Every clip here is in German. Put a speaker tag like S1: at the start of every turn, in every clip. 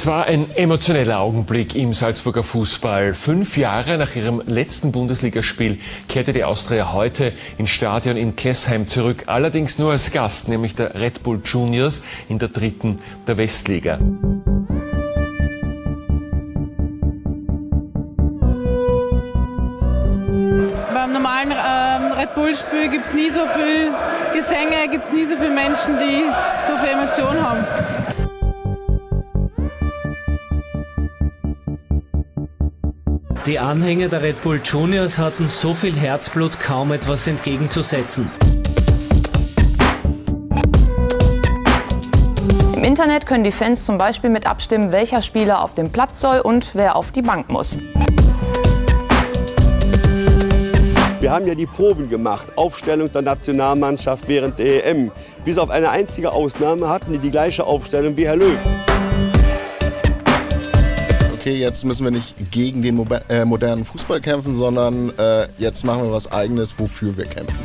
S1: Es war ein emotioneller Augenblick im Salzburger Fußball. Fünf Jahre nach ihrem letzten Bundesligaspiel kehrte die Austria heute ins Stadion in Klessheim zurück, allerdings nur als Gast, nämlich der Red Bull Juniors in der dritten der Westliga.
S2: Beim normalen ähm, Red Bull-Spiel gibt es nie so viel Gesänge, gibt es nie so viele Menschen, die so viel Emotion haben.
S3: Die Anhänger der Red Bull Juniors hatten so viel Herzblut kaum etwas entgegenzusetzen.
S4: Im Internet können die Fans zum Beispiel mit abstimmen, welcher Spieler auf dem Platz soll und wer auf die Bank muss.
S5: Wir haben ja die Proben gemacht, Aufstellung der Nationalmannschaft während der EM. Bis auf eine einzige Ausnahme hatten die die gleiche Aufstellung wie Herr Löw
S6: okay, jetzt müssen wir nicht gegen den äh, modernen Fußball kämpfen, sondern äh, jetzt machen wir was Eigenes, wofür wir kämpfen.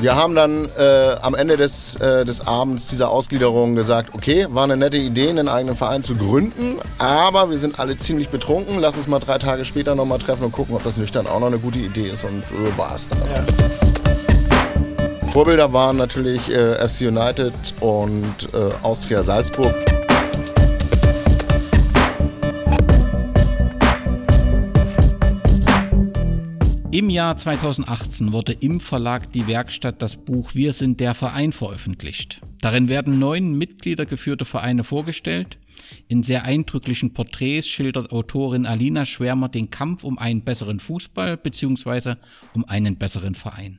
S6: Wir haben dann äh, am Ende des, äh, des Abends dieser Ausgliederung gesagt, okay, war eine nette Idee, einen eigenen Verein zu gründen, aber wir sind alle ziemlich betrunken. Lass uns mal drei Tage später nochmal treffen und gucken, ob das nüchtern auch noch eine gute Idee ist. Und so war es dann. Ja. Vorbilder waren natürlich äh, FC United und äh, Austria Salzburg.
S7: Im Jahr 2018 wurde im Verlag Die Werkstatt das Buch Wir sind der Verein veröffentlicht. Darin werden neun Mitglieder geführte Vereine vorgestellt. In sehr eindrücklichen Porträts schildert Autorin Alina Schwärmer den Kampf um einen besseren Fußball bzw. um einen besseren Verein.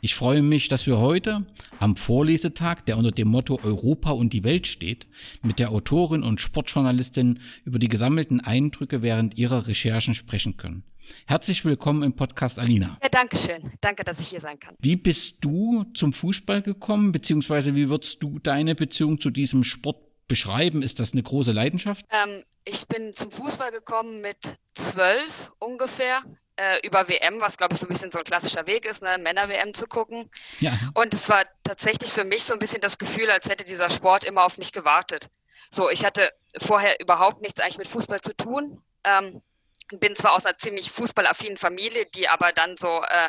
S7: Ich freue mich, dass wir heute am Vorlesetag, der unter dem Motto Europa und die Welt steht, mit der Autorin und Sportjournalistin über die gesammelten Eindrücke während ihrer Recherchen sprechen können. Herzlich willkommen im Podcast Alina.
S8: Ja, danke schön. Danke, dass ich hier sein kann.
S7: Wie bist du zum Fußball gekommen, beziehungsweise wie würdest du deine Beziehung zu diesem Sport beschreiben? Ist das eine große Leidenschaft?
S8: Ähm, ich bin zum Fußball gekommen mit zwölf ungefähr. Äh, über WM, was glaube ich so ein bisschen so ein klassischer Weg ist, ne? Männer-WM zu gucken. Ja. Und es war tatsächlich für mich so ein bisschen das Gefühl, als hätte dieser Sport immer auf mich gewartet. So, ich hatte vorher überhaupt nichts eigentlich mit Fußball zu tun. Ähm, bin zwar aus einer ziemlich fußballaffinen Familie, die aber dann so äh,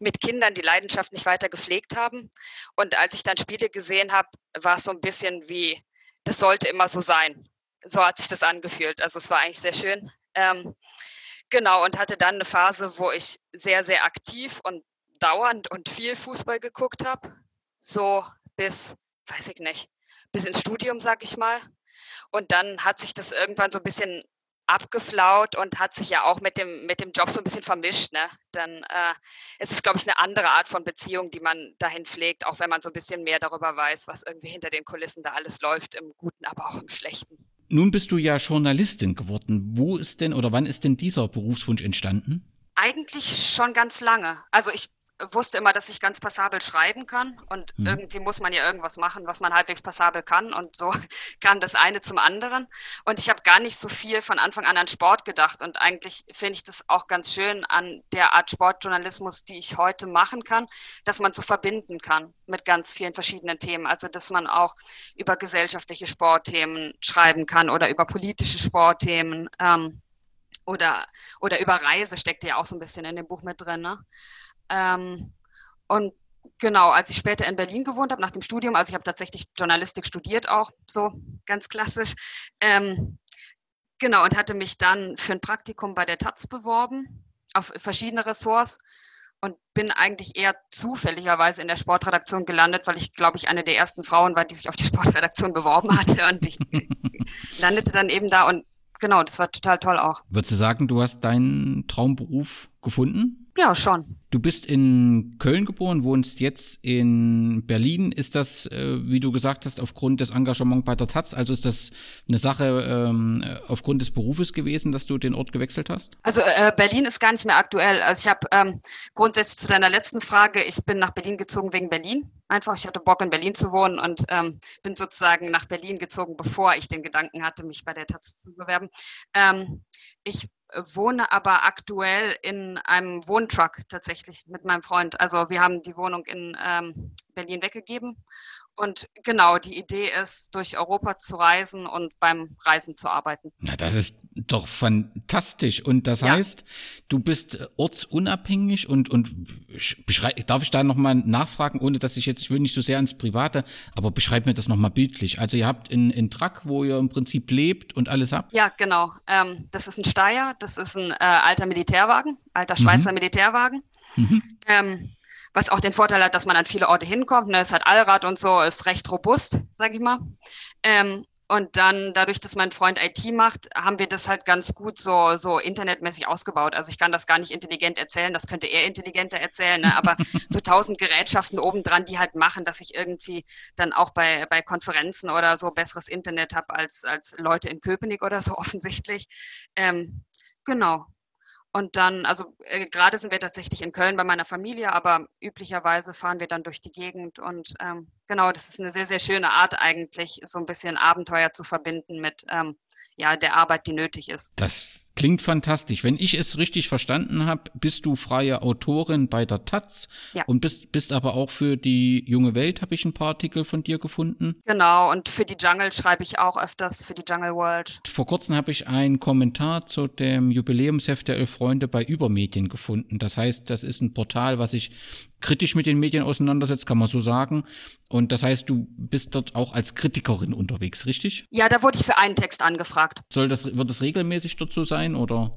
S8: mit Kindern die Leidenschaft nicht weiter gepflegt haben. Und als ich dann Spiele gesehen habe, war es so ein bisschen wie, das sollte immer so sein. So hat sich das angefühlt. Also es war eigentlich sehr schön. Ähm, genau, und hatte dann eine Phase, wo ich sehr, sehr aktiv und dauernd und viel Fußball geguckt habe. So bis, weiß ich nicht, bis ins Studium, sag ich mal. Und dann hat sich das irgendwann so ein bisschen abgeflaut und hat sich ja auch mit dem, mit dem Job so ein bisschen vermischt. Ne? Dann äh, ist es, glaube ich, eine andere Art von Beziehung, die man dahin pflegt, auch wenn man so ein bisschen mehr darüber weiß, was irgendwie hinter den Kulissen da alles läuft, im Guten, aber auch im Schlechten.
S7: Nun bist du ja Journalistin geworden. Wo ist denn oder wann ist denn dieser Berufswunsch entstanden?
S8: Eigentlich schon ganz lange. Also ich wusste immer, dass ich ganz passabel schreiben kann und mhm. irgendwie muss man ja irgendwas machen, was man halbwegs passabel kann und so kam das eine zum anderen und ich habe gar nicht so viel von Anfang an an Sport gedacht und eigentlich finde ich das auch ganz schön an der Art Sportjournalismus, die ich heute machen kann, dass man so verbinden kann mit ganz vielen verschiedenen Themen, also dass man auch über gesellschaftliche Sportthemen schreiben kann oder über politische Sportthemen ähm, oder, oder über Reise steckt ja auch so ein bisschen in dem Buch mit drin. Ne? Ähm, und genau, als ich später in Berlin gewohnt habe, nach dem Studium, also ich habe tatsächlich Journalistik studiert auch, so ganz klassisch. Ähm, genau, und hatte mich dann für ein Praktikum bei der Taz beworben, auf verschiedene Ressorts und bin eigentlich eher zufälligerweise in der Sportredaktion gelandet, weil ich, glaube ich, eine der ersten Frauen war, die sich auf die Sportredaktion beworben hatte. Und ich landete dann eben da und genau, das war total toll auch.
S7: Würdest du sagen, du hast deinen Traumberuf gefunden?
S8: Ja, schon.
S7: Du bist in Köln geboren, wohnst jetzt in Berlin. Ist das, äh, wie du gesagt hast, aufgrund des Engagements bei der Taz, also ist das eine Sache ähm, aufgrund des Berufes gewesen, dass du den Ort gewechselt hast?
S8: Also äh, Berlin ist gar nicht mehr aktuell. Also ich habe ähm, grundsätzlich zu deiner letzten Frage, ich bin nach Berlin gezogen wegen Berlin. Einfach, ich hatte Bock in Berlin zu wohnen und ähm, bin sozusagen nach Berlin gezogen, bevor ich den Gedanken hatte, mich bei der Taz zu bewerben. Ähm, ich wohne aber aktuell in einem Wohntruck tatsächlich mit meinem Freund. Also wir haben die Wohnung in ähm, Berlin weggegeben. Und genau, die Idee ist, durch Europa zu reisen und beim Reisen zu arbeiten.
S7: Na, das ist doch fantastisch. Und das ja. heißt, du bist ortsunabhängig und, und darf ich da nochmal nachfragen, ohne dass ich jetzt, ich will nicht so sehr ins Private, aber beschreib mir das nochmal bildlich. Also ihr habt in, in Truck, wo ihr im Prinzip lebt und alles habt?
S8: Ja, genau. Ähm, das ist ein Steyr, das ist ein äh, alter Militärwagen, alter Schweizer mhm. Militärwagen. Mhm. Ähm, was auch den Vorteil hat, dass man an viele Orte hinkommt. Ne? Es hat Allrad und so, ist recht robust, sag ich mal. Ähm, und dann, dadurch, dass mein Freund IT macht, haben wir das halt ganz gut so, so internetmäßig ausgebaut. Also ich kann das gar nicht intelligent erzählen, das könnte er intelligenter erzählen, ne? aber so tausend Gerätschaften obendran, die halt machen, dass ich irgendwie dann auch bei, bei Konferenzen oder so besseres Internet habe als, als Leute in Köpenick oder so offensichtlich. Ähm, genau. Und dann, also äh, gerade sind wir tatsächlich in Köln bei meiner Familie, aber üblicherweise fahren wir dann durch die Gegend. Und ähm, genau, das ist eine sehr, sehr schöne Art eigentlich, so ein bisschen Abenteuer zu verbinden mit ähm, ja, der Arbeit, die nötig ist.
S7: Das klingt fantastisch. Wenn ich es richtig verstanden habe, bist du freie Autorin bei der Taz ja. und bist, bist aber auch für die junge Welt, habe ich ein paar Artikel von dir gefunden.
S8: Genau, und für die Jungle schreibe ich auch öfters, für die Jungle World.
S7: Vor kurzem habe ich einen Kommentar zu dem Jubiläumsheft der Elf Freunde bei Übermedien gefunden. Das heißt, das ist ein Portal, was sich kritisch mit den Medien auseinandersetzt, kann man so sagen. Und das heißt, du bist dort auch als Kritikerin unterwegs, richtig?
S8: Ja, da wurde ich für einen Text angefragt.
S7: Soll das, wird das regelmäßig dort so sein oder?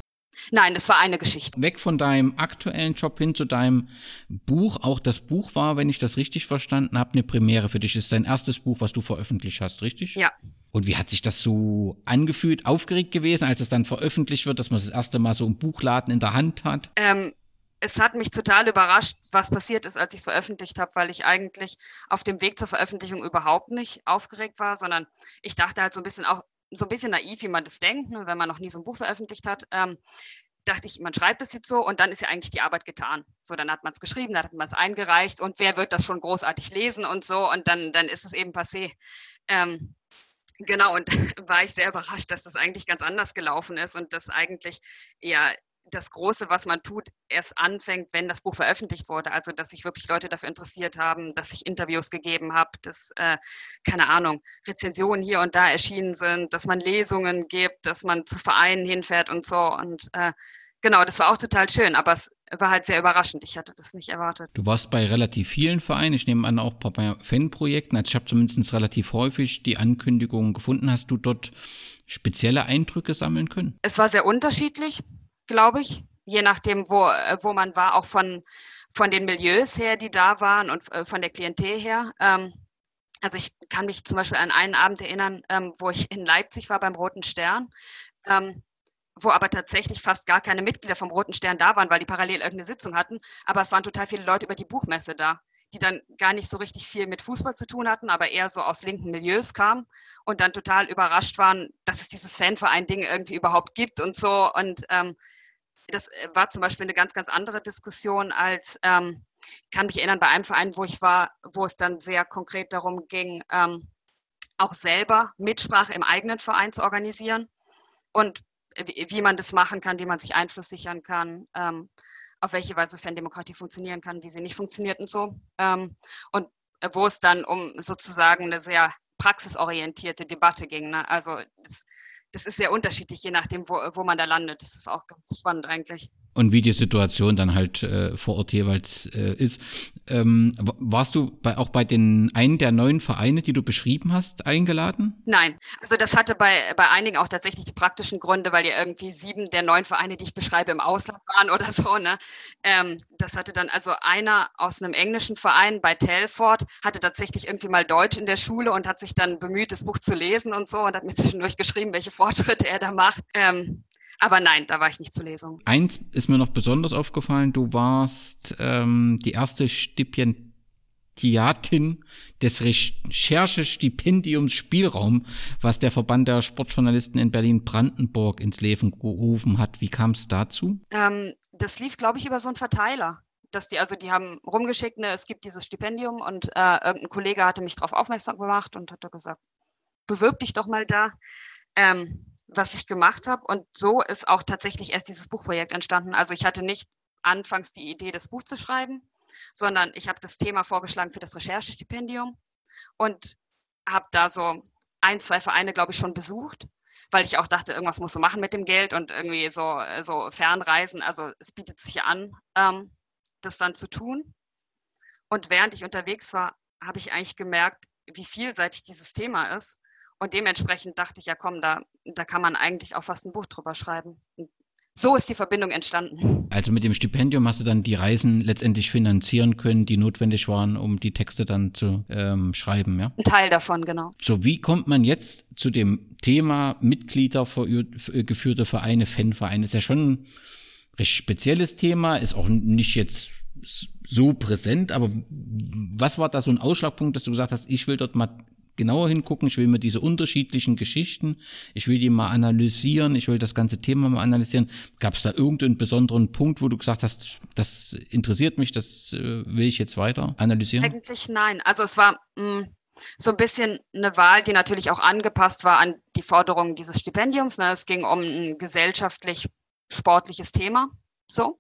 S8: Nein, das war eine Geschichte.
S7: Weg von deinem aktuellen Job hin zu deinem Buch. Auch das Buch war, wenn ich das richtig verstanden habe, eine Premiere für dich. Das ist dein erstes Buch, was du veröffentlicht hast, richtig?
S8: Ja.
S7: Und wie hat sich das so angefühlt, aufgeregt gewesen, als es dann veröffentlicht wird, dass man das erste Mal so ein Buchladen in der Hand hat?
S8: Ähm, es hat mich total überrascht, was passiert ist, als ich es veröffentlicht habe, weil ich eigentlich auf dem Weg zur Veröffentlichung überhaupt nicht aufgeregt war, sondern ich dachte halt so ein bisschen auch so ein bisschen naiv, wie man das denkt, ne, wenn man noch nie so ein Buch veröffentlicht hat. Ähm, dachte ich, man schreibt es jetzt so und dann ist ja eigentlich die Arbeit getan. So, dann hat man es geschrieben, dann hat man es eingereicht und wer wird das schon großartig lesen und so und dann, dann ist es eben passé. Ähm, genau, und war ich sehr überrascht, dass das eigentlich ganz anders gelaufen ist und dass eigentlich ja das Große, was man tut, erst anfängt, wenn das Buch veröffentlicht wurde. Also, dass sich wirklich Leute dafür interessiert haben, dass ich Interviews gegeben habe, dass, äh, keine Ahnung, Rezensionen hier und da erschienen sind, dass man Lesungen gibt, dass man zu Vereinen hinfährt und so. Und äh, genau, das war auch total schön, aber es war halt sehr überraschend. Ich hatte das nicht erwartet.
S7: Du warst bei relativ vielen Vereinen, ich nehme an auch bei Fanprojekten. Also ich habe zumindest relativ häufig die Ankündigungen gefunden. Hast du dort spezielle Eindrücke sammeln können?
S8: Es war sehr unterschiedlich glaube ich, je nachdem, wo, äh, wo man war, auch von, von den Milieus her, die da waren und äh, von der Klientel her. Ähm, also ich kann mich zum Beispiel an einen Abend erinnern, ähm, wo ich in Leipzig war beim Roten Stern, ähm, wo aber tatsächlich fast gar keine Mitglieder vom Roten Stern da waren, weil die parallel irgendeine Sitzung hatten. Aber es waren total viele Leute über die Buchmesse da, die dann gar nicht so richtig viel mit Fußball zu tun hatten, aber eher so aus linken Milieus kamen und dann total überrascht waren, dass es dieses Fanverein-Ding irgendwie überhaupt gibt und so. Und ähm, das äh, war zum Beispiel eine ganz, ganz andere Diskussion als, ähm, kann mich erinnern, bei einem Verein, wo ich war, wo es dann sehr konkret darum ging, ähm, auch selber Mitsprache im eigenen Verein zu organisieren und wie, wie, man das machen kann, wie man sich Einfluss sichern kann, ähm, auf welche Weise Fandemokratie funktionieren kann, wie sie nicht funktioniert und so. Ähm, und wo es dann um sozusagen eine sehr praxisorientierte Debatte ging. Ne? Also das, das ist sehr unterschiedlich, je nachdem, wo, wo man da landet. Das ist auch ganz spannend eigentlich
S7: und wie die Situation dann halt äh, vor Ort jeweils äh, ist. Ähm, warst du bei, auch bei den einen der neuen Vereine, die du beschrieben hast, eingeladen?
S8: Nein, also das hatte bei, bei einigen auch tatsächlich die praktischen Gründe, weil ja irgendwie sieben der neun Vereine, die ich beschreibe, im Ausland waren oder so. Ne? Ähm, das hatte dann also einer aus einem englischen Verein bei Telford, hatte tatsächlich irgendwie mal Deutsch in der Schule und hat sich dann bemüht, das Buch zu lesen und so und hat mir zwischendurch geschrieben, welche Fortschritte er da macht. Ähm, aber nein, da war ich nicht zur Lesung.
S7: Eins ist mir noch besonders aufgefallen, du warst ähm, die erste Stipendiatin des Recherchestipendiums Spielraum, was der Verband der Sportjournalisten in Berlin-Brandenburg ins Leben gerufen hat. Wie kam es dazu?
S8: Ähm, das lief, glaube ich, über so einen Verteiler dass die, also die haben rumgeschickt, ne, es gibt dieses Stipendium und äh, irgendein Kollege hatte mich darauf aufmerksam gemacht und hat gesagt, bewirb dich doch mal da. Ähm, was ich gemacht habe. Und so ist auch tatsächlich erst dieses Buchprojekt entstanden. Also ich hatte nicht anfangs die Idee, das Buch zu schreiben, sondern ich habe das Thema vorgeschlagen für das Recherchestipendium und habe da so ein, zwei Vereine, glaube ich, schon besucht, weil ich auch dachte, irgendwas muss so machen mit dem Geld und irgendwie so, so Fernreisen. Also es bietet sich an, ähm, das dann zu tun. Und während ich unterwegs war, habe ich eigentlich gemerkt, wie vielseitig dieses Thema ist. Und dementsprechend dachte ich, ja komm, da, da kann man eigentlich auch fast ein Buch drüber schreiben. Und so ist die Verbindung entstanden.
S7: Also mit dem Stipendium hast du dann die Reisen letztendlich finanzieren können, die notwendig waren, um die Texte dann zu ähm, schreiben, ja?
S8: Ein Teil davon, genau.
S7: So, wie kommt man jetzt zu dem Thema Mitglieder geführte Vereine, Fanvereine? Ist ja schon ein recht spezielles Thema, ist auch nicht jetzt so präsent, aber was war da so ein Ausschlagpunkt, dass du gesagt hast, ich will dort mal genauer hingucken, ich will mir diese unterschiedlichen Geschichten, ich will die mal analysieren, ich will das ganze Thema mal analysieren. Gab es da irgendeinen besonderen Punkt, wo du gesagt hast, das interessiert mich, das äh, will ich jetzt weiter analysieren?
S8: Eigentlich nein. Also es war mh, mm, so ein bisschen eine Wahl, die natürlich auch angepasst war an die Forderungen dieses Stipendiums. Ne? Es ging um ein gesellschaftlich sportliches Thema. So.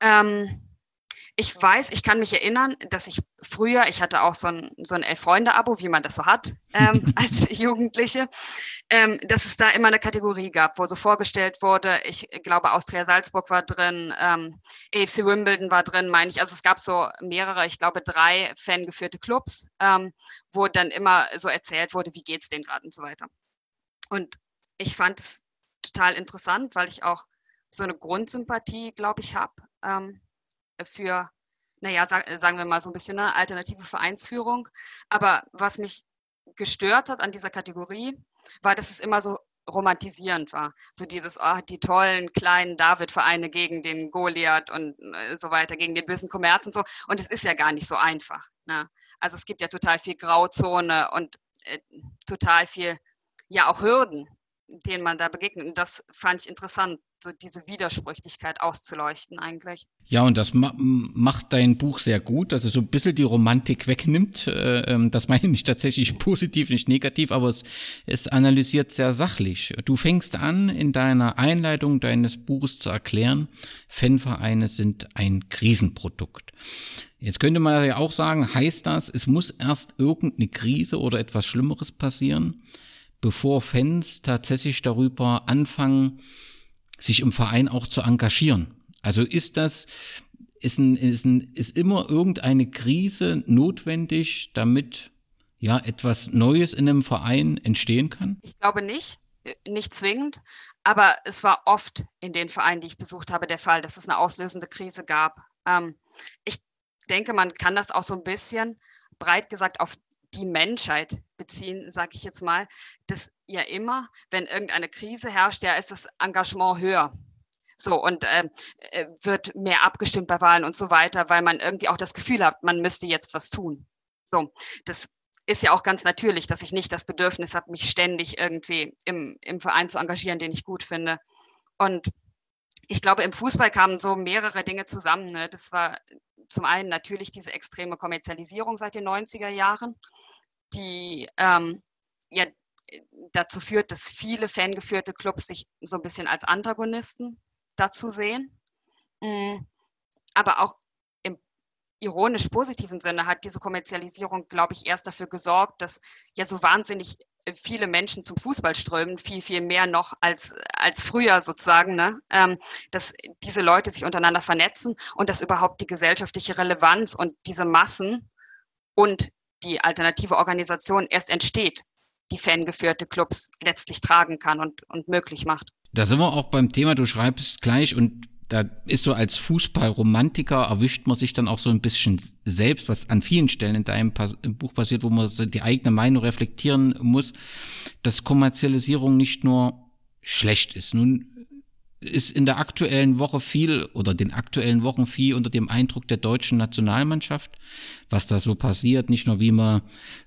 S8: Ähm, ich weiß, ich kann mich erinnern, dass ich früher, ich hatte auch so ein, so ein Elf-Freunde-Abo, wie man das so hat ähm, als Jugendliche, ähm, dass es da immer eine Kategorie gab, wo so vorgestellt wurde, ich glaube, Austria Salzburg war drin, ähm, AFC Wimbledon war drin, meine ich. Also es gab so mehrere, ich glaube, drei fangeführte Clubs, ähm, wo dann immer so erzählt wurde, wie geht's denen gerade und so weiter. Und ich fand es total interessant, weil ich auch so eine Grundsympathie, glaube ich, habe ähm, für, naja, sag, sagen wir mal so ein bisschen eine alternative Vereinsführung. Aber was mich gestört hat an dieser Kategorie, war, dass es immer so romantisierend war. So dieses, oh, die tollen kleinen David-Vereine gegen den Goliath und äh, so weiter, gegen den bösen Kommerz und so. Und es ist ja gar nicht so einfach. Ne? Also es gibt ja total viel Grauzone und äh, total viel, ja auch Hürden, denen man da begegnet. Und das fand ich interessant, so diese Widersprüchlichkeit auszuleuchten eigentlich.
S7: Ja, und das ma macht dein Buch sehr gut, dass es so ein bisschen die Romantik wegnimmt. Äh, ähm, das meine ich tatsächlich positiv, nicht negativ, aber es, es analysiert sehr sachlich. Du fängst an, in deiner Einleitung deines Buches zu erklären, Fanvereine sind ein Krisenprodukt. Jetzt könnte man ja auch sagen, heißt das, es muss erst irgendeine Krise oder etwas Schlimmeres passieren, bevor Fans tatsächlich darüber anfangen, sich im Verein auch zu engagieren. Also ist das, ist, ein, ist, ein, ist immer irgendeine Krise notwendig, damit ja etwas Neues in einem Verein entstehen kann?
S8: Ich glaube nicht, nicht zwingend, aber es war oft in den Vereinen, die ich besucht habe, der Fall, dass es eine auslösende Krise gab. Ähm, ich denke, man kann das auch so ein bisschen breit gesagt auf die Menschheit beziehen, sage ich jetzt mal, dass ja immer, wenn irgendeine Krise herrscht, ja ist das Engagement höher. So, und ähm, äh, wird mehr abgestimmt bei Wahlen und so weiter, weil man irgendwie auch das Gefühl hat, man müsste jetzt was tun. So, das ist ja auch ganz natürlich, dass ich nicht das Bedürfnis habe, mich ständig irgendwie im, im Verein zu engagieren, den ich gut finde. Und ich glaube, im Fußball kamen so mehrere Dinge zusammen. Ne? Das war zum einen natürlich diese extreme Kommerzialisierung seit den 90er Jahren, die ähm, ja dazu führt, dass viele fangeführte Clubs sich so ein bisschen als Antagonisten dazu sehen. Mm, aber auch im ironisch positiven Sinne hat diese Kommerzialisierung, glaube ich, erst dafür gesorgt, dass ja so wahnsinnig viele Menschen zum Fußball strömen, viel, viel mehr noch als, als früher sozusagen, ne? Ähm, dass diese Leute sich untereinander vernetzen und dass überhaupt die gesellschaftliche Relevanz und diese Massen und die alternative Organisation erst entsteht, die fangeführte Clubs letztlich tragen kann und, und möglich macht.
S7: Da sind wir auch beim Thema, du schreibst gleich und da ist so als Fußballromantiker erwischt man sich dann auch so ein bisschen selbst, was an vielen Stellen in deinem Buch passiert, wo man die eigene Meinung reflektieren muss, dass Kommerzialisierung nicht nur schlecht ist. Nun ist in der aktuellen Woche viel oder den aktuellen Wochen viel unter dem Eindruck der deutschen Nationalmannschaft, was da so passiert, nicht nur wie man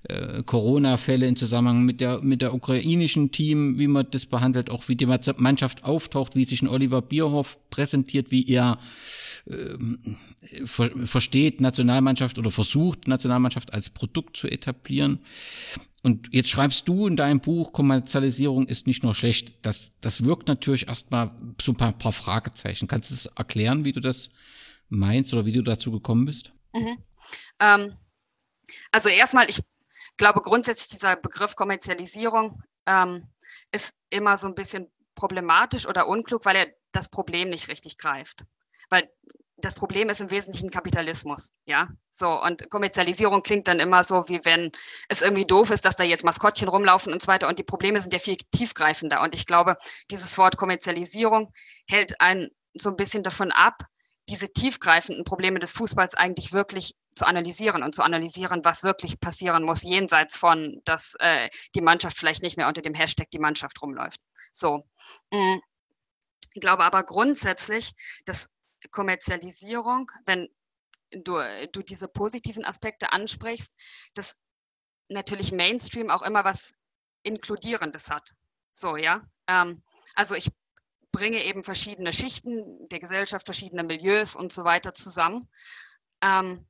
S7: äh, Corona-Fälle in Zusammenhang mit der mit der ukrainischen Team, wie man das behandelt, auch wie die Mannschaft auftaucht, wie sich ein Oliver Bierhoff präsentiert, wie er äh, ver versteht Nationalmannschaft oder versucht Nationalmannschaft als Produkt zu etablieren. Und jetzt schreibst du in deinem Buch, Kommerzialisierung ist nicht nur schlecht. Das, das wirkt natürlich erstmal so ein paar, paar Fragezeichen. Kannst du es erklären, wie du das, meinst oder wie du dazu gekommen bist?
S8: Mhm. Ähm, also erstmal, ich glaube grundsätzlich dieser Begriff Kommerzialisierung ähm, ist immer so ein bisschen problematisch oder unklug, weil er das Problem nicht richtig greift. Weil das Problem ist im Wesentlichen Kapitalismus, ja. So, und Kommerzialisierung klingt dann immer so, wie wenn es irgendwie doof ist, dass da jetzt Maskottchen rumlaufen und so weiter. Und die Probleme sind ja viel tiefgreifender. Und ich glaube, dieses Wort Kommerzialisierung hält einen so ein bisschen davon ab, diese tiefgreifenden Probleme des Fußballs eigentlich wirklich zu analysieren und zu analysieren, was wirklich passieren muss, jenseits von, dass äh, die Mannschaft vielleicht nicht mehr unter dem Hashtag die Mannschaft rumläuft. So. Mm. Ich glaube aber grundsätzlich, dass Kommerzialisierung, wenn du, du diese positiven Aspekte ansprichst, dass natürlich Mainstream auch immer was Inkludierendes hat. So, ja. Ähm, also ich bringe eben verschiedene Schichten der Gesellschaft, verschiedene Milieus und so weiter zusammen. Ähm,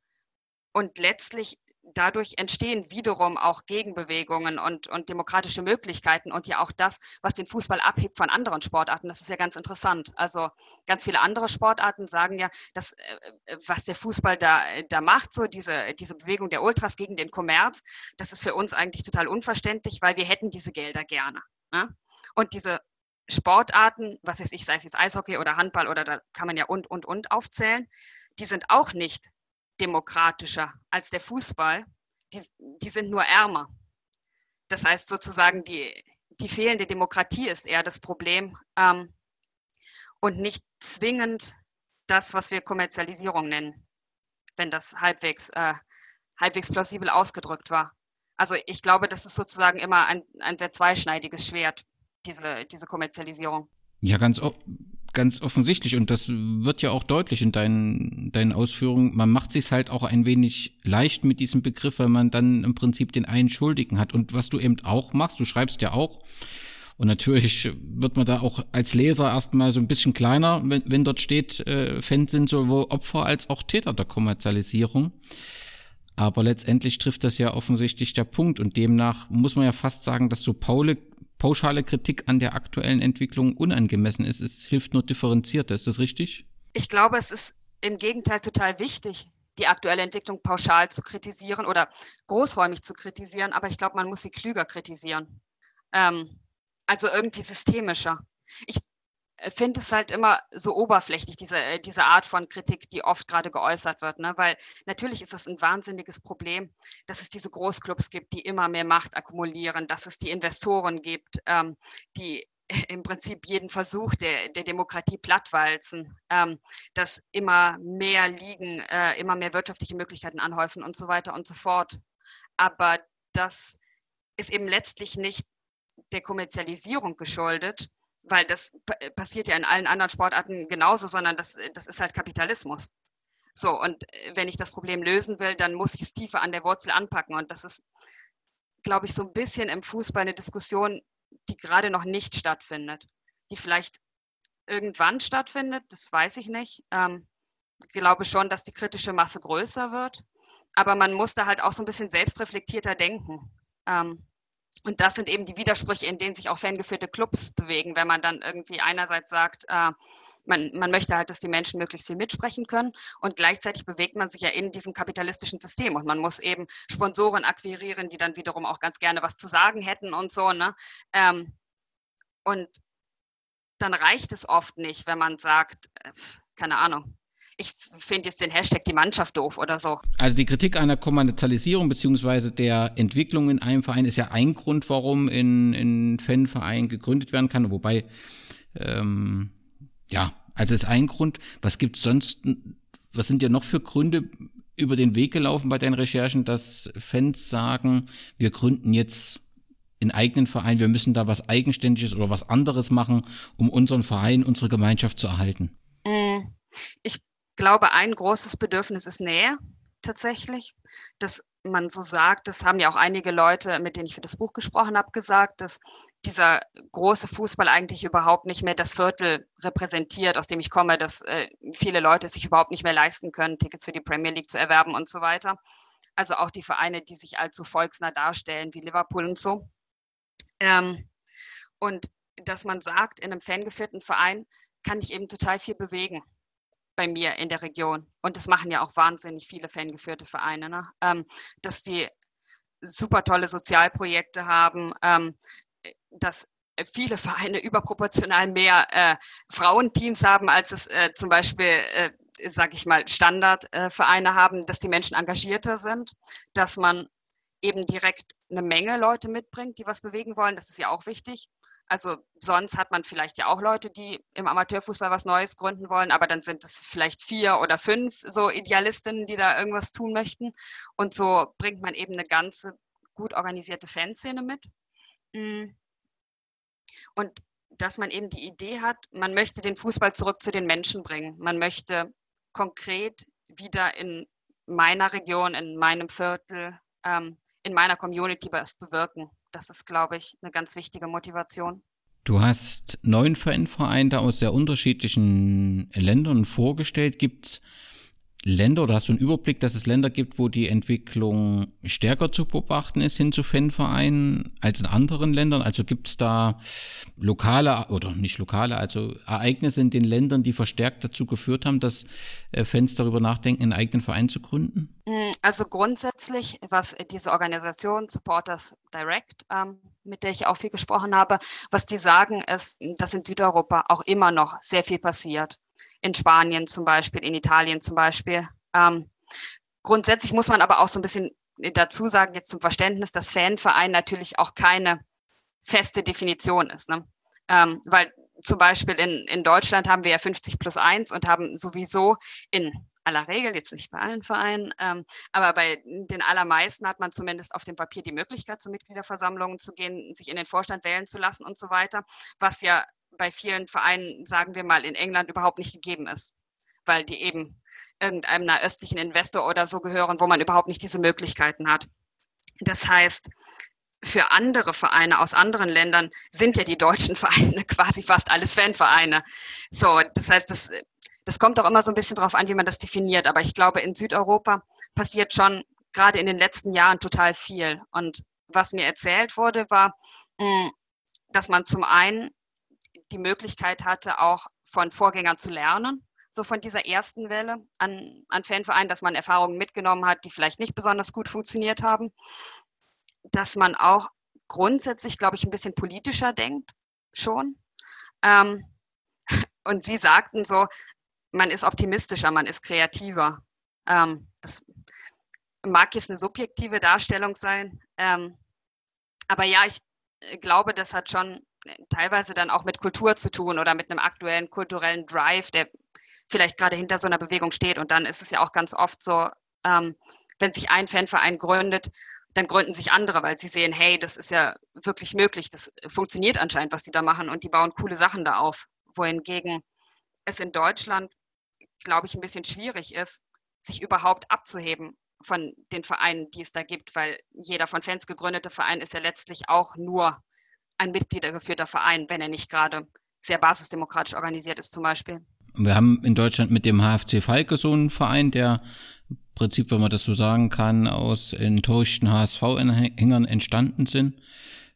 S8: und letztlich dadurch entstehen wiederum auch Gegenbewegungen und, und demokratische Möglichkeiten und ja auch das, was den Fußball abhebt von anderen Sportarten. Das ist ja ganz interessant. Also ganz viele andere Sportarten sagen ja, dass äh, was der Fußball da, da macht, so diese, diese Bewegung der Ultras gegen den Kommerz, das ist für uns eigentlich total unverständlich, weil wir hätten diese Gelder gerne. Ne? Und diese Sportarten, was weiß ich, sei es jetzt Eishockey oder Handball oder da kann man ja und, und, und aufzählen, die sind auch nicht demokratischer als der Fußball. Die, die sind nur ärmer. Das heißt sozusagen, die, die fehlende Demokratie ist eher das Problem ähm, und nicht zwingend das, was wir Kommerzialisierung nennen, wenn das halbwegs, äh, halbwegs plausibel ausgedrückt war. Also ich glaube, das ist sozusagen immer ein, ein sehr zweischneidiges Schwert, diese, diese Kommerzialisierung.
S7: Ja, ganz, ganz offensichtlich und das wird ja auch deutlich in deinen, deinen Ausführungen. Man macht sich halt auch ein wenig leicht mit diesem Begriff, weil man dann im Prinzip den einen Schuldigen hat. Und was du eben auch machst, du schreibst ja auch, und natürlich wird man da auch als Leser erstmal so ein bisschen kleiner, wenn, wenn dort steht, äh, Fans sind sowohl Opfer als auch Täter der Kommerzialisierung. Aber letztendlich trifft das ja offensichtlich der Punkt und demnach muss man ja fast sagen, dass so Paule pauschale Kritik an der aktuellen Entwicklung unangemessen ist. Es hilft nur differenzierter. Ist das richtig?
S8: Ich glaube, es ist im Gegenteil total wichtig, die aktuelle Entwicklung pauschal zu kritisieren oder großräumig zu kritisieren, aber ich glaube, man muss sie klüger kritisieren. Ähm, also irgendwie systemischer. Ich finde es halt immer so oberflächlich, diese, äh, diese Art von Kritik, die oft gerade geäußert wird. Ne? Weil natürlich ist das ein wahnsinniges Problem, dass es diese Großclubs gibt, die immer mehr Macht akkumulieren, dass es die Investoren gibt, ähm, die im Prinzip jeden Versuch der, der Demokratie plattwalzen, ähm, dass immer mehr Ligen, äh, immer mehr wirtschaftliche Möglichkeiten anhäufen und so weiter und so fort. Aber das ist eben letztlich nicht der Kommerzialisierung geschuldet, weil das passiert ja in allen anderen Sportarten genauso, sondern das, das ist halt Kapitalismus. So, und äh, wenn ich das Problem lösen will, dann muss ich es tiefer an der Wurzel anpacken. Und das ist, glaube ich, so ein bisschen im Fußball eine Diskussion, die gerade noch nicht stattfindet, die vielleicht irgendwann stattfindet, das weiß ich nicht. Ähm, ich glaube schon, dass die kritische Masse größer wird, aber man muss da halt auch so ein bisschen selbstreflektierter denken. Ähm, und das sind eben die Widersprüche, in denen sich auch fangeführte Clubs bewegen, wenn man dann irgendwie einerseits sagt, äh, man, man möchte halt, dass die Menschen möglichst viel mitsprechen können und gleichzeitig bewegt man sich ja in diesem kapitalistischen System und man muss eben Sponsoren akquirieren, die dann wiederum auch ganz gerne was zu sagen hätten und so. Ne? Ähm, und dann reicht es oft nicht, wenn man sagt, äh, keine Ahnung, ich finde jetzt den Hashtag die Mannschaft doof oder so.
S7: Also die Kritik einer Kommerzialisierung beziehungsweise der Entwicklung in einem Verein ist ja ein Grund, warum in, in Fanverein gegründet werden kann. Wobei, ähm, ja, also ist ein Grund. Was gibt es sonst? Was sind ja noch für Gründe über den Weg gelaufen bei deinen Recherchen, dass Fans sagen, wir gründen jetzt in eigenen Verein, wir müssen da was Eigenständiges oder was anderes machen, um unseren Verein, unsere Gemeinschaft zu erhalten?
S8: Mm, ich glaube, ein großes Bedürfnis ist Nähe tatsächlich. Dass man so sagt, das haben ja auch einige Leute, mit denen ich für das Buch gesprochen habe, gesagt, dass dieser große Fußball eigentlich überhaupt nicht mehr das Viertel repräsentiert, aus dem ich komme, dass äh, viele Leute sich überhaupt nicht mehr leisten können, Tickets für die Premier League zu erwerben und so weiter. Also auch die Vereine, die sich allzu volksnah darstellen, wie Liverpool und so. Ähm, und dass man sagt, in einem fangeführten Verein kann ich eben total viel bewegen bei mir in der Region. Und das machen ja auch wahnsinnig viele fangeführte Vereine, ne? ähm, dass die super tolle Sozialprojekte haben, ähm, dass viele Vereine überproportional mehr äh, Frauenteams haben, als es äh, zum Beispiel, äh, sage ich mal, Standardvereine haben, dass die Menschen engagierter sind, dass man eben direkt eine Menge Leute mitbringt, die was bewegen wollen. Das ist ja auch wichtig. Also sonst hat man vielleicht ja auch Leute, die im Amateurfußball was Neues gründen wollen, aber dann sind es vielleicht vier oder fünf so Idealistinnen, die da irgendwas tun möchten. Und so bringt man eben eine ganze gut organisierte Fanszene mit. Mm. Und dass man eben die Idee hat, man möchte den Fußball zurück zu den Menschen bringen. Man möchte konkret wieder in meiner Region, in meinem Viertel, ähm, in meiner Community was bewirken. Das ist, glaube ich, eine ganz wichtige Motivation.
S7: Du hast neun Fanvereine aus sehr unterschiedlichen Ländern vorgestellt. Gibt es Länder oder hast du einen Überblick, dass es Länder gibt, wo die Entwicklung stärker zu beobachten ist hin zu Fanvereinen als in anderen Ländern? Also gibt es da lokale oder nicht lokale, also Ereignisse in den Ländern, die verstärkt dazu geführt haben, dass äh, Fans darüber nachdenken, einen eigenen Verein zu gründen?
S8: Mm, also grundsätzlich, was diese Organisation Supporters Direct, ähm, mit der ich auch viel gesprochen habe, was die sagen, ist, dass in Südeuropa auch immer noch sehr viel passiert in Spanien zum Beispiel, in Italien zum Beispiel. Ähm, grundsätzlich muss man aber auch so ein bisschen dazu sagen, jetzt zum Verständnis, dass Fanverein natürlich auch keine feste Definition ist. Ne? Ähm, weil zum Beispiel in, in Deutschland haben wir ja 50 plus 1 und haben sowieso in aller Regel, jetzt nicht bei allen Vereinen, ähm, aber bei den allermeisten hat man zumindest auf dem Papier die Möglichkeit, zu Mitgliederversammlungen zu gehen, sich in den Vorstand wählen zu lassen und so weiter, was ja bei vielen Vereinen, sagen wir mal, in England überhaupt nicht gegeben ist, weil die eben irgendeinem östlichen Investor oder so gehören, wo man überhaupt nicht diese Möglichkeiten hat. Das heißt, für andere Vereine aus anderen Ländern sind ja die deutschen Vereine quasi fast alles Fanvereine. So, das heißt, das, das kommt auch immer so ein bisschen darauf an, wie man das definiert. Aber ich glaube, in Südeuropa passiert schon gerade in den letzten Jahren total viel. Und was mir erzählt wurde, war, hm, dass man zum einen die Möglichkeit hatte, auch von Vorgängern zu lernen, so von dieser ersten Welle an, an Fanvereinen, dass man Erfahrungen mitgenommen hat, die vielleicht nicht besonders gut funktioniert haben, dass man auch grundsätzlich, glaube ich, ein bisschen politischer denkt, schon. Ähm, und Sie sagten so, man ist optimistischer, man ist kreativer. Ähm, das mag jetzt eine subjektive Darstellung sein, ähm, aber ja, ich glaube, das hat schon teilweise dann auch mit Kultur zu tun oder mit einem aktuellen kulturellen Drive, der vielleicht gerade hinter so einer Bewegung steht. Und dann ist es ja auch ganz oft so, ähm, wenn sich ein Fanverein gründet, dann gründen sich andere, weil sie sehen, hey, das ist ja wirklich möglich, das funktioniert anscheinend, was die da machen und die bauen coole Sachen da auf. Wohingegen es in Deutschland, glaube ich, ein bisschen schwierig ist, sich überhaupt abzuheben von den Vereinen, die es da gibt, weil jeder von Fans gegründete Verein ist ja letztlich auch nur ein mitgliedergeführter Verein, wenn er nicht gerade sehr basisdemokratisch organisiert ist zum Beispiel.
S7: Wir haben in Deutschland mit dem HFC Falke so einen Verein, der im Prinzip, wenn man das so sagen kann, aus enttäuschten HSV-Hängern entstanden sind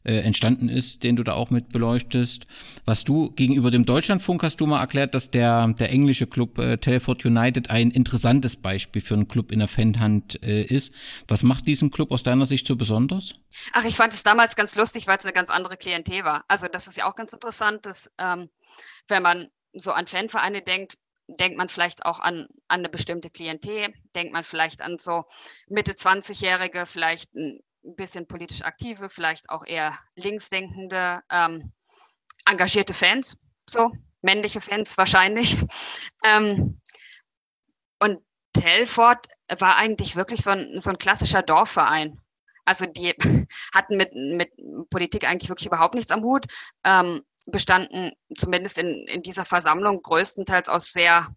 S7: äh, entstanden ist, den du da auch mit beleuchtest. Was du gegenüber dem Deutschlandfunk hast du mal erklärt, dass der, der englische Club äh, Telford United ein interessantes Beispiel für einen Club in der Fanhand äh, ist. Was macht diesen Club aus deiner Sicht so besonders?
S8: Ach, ich fand es damals ganz lustig, weil es eine ganz andere Klientel war. Also das ist ja auch ganz interessant, dass ähm, wenn man so an Fanvereine denkt, denkt man vielleicht auch an, an eine bestimmte Klientel, denkt man vielleicht an so Mitte 20-Jährige, vielleicht ein ein bisschen politisch aktive, vielleicht auch eher linksdenkende, ähm, engagierte Fans, so männliche Fans wahrscheinlich. Ähm, und Telford war eigentlich wirklich so ein, so ein klassischer Dorfverein. Also die hatten mit, mit Politik eigentlich wirklich überhaupt nichts am Hut, ähm, bestanden zumindest in, in dieser Versammlung größtenteils aus sehr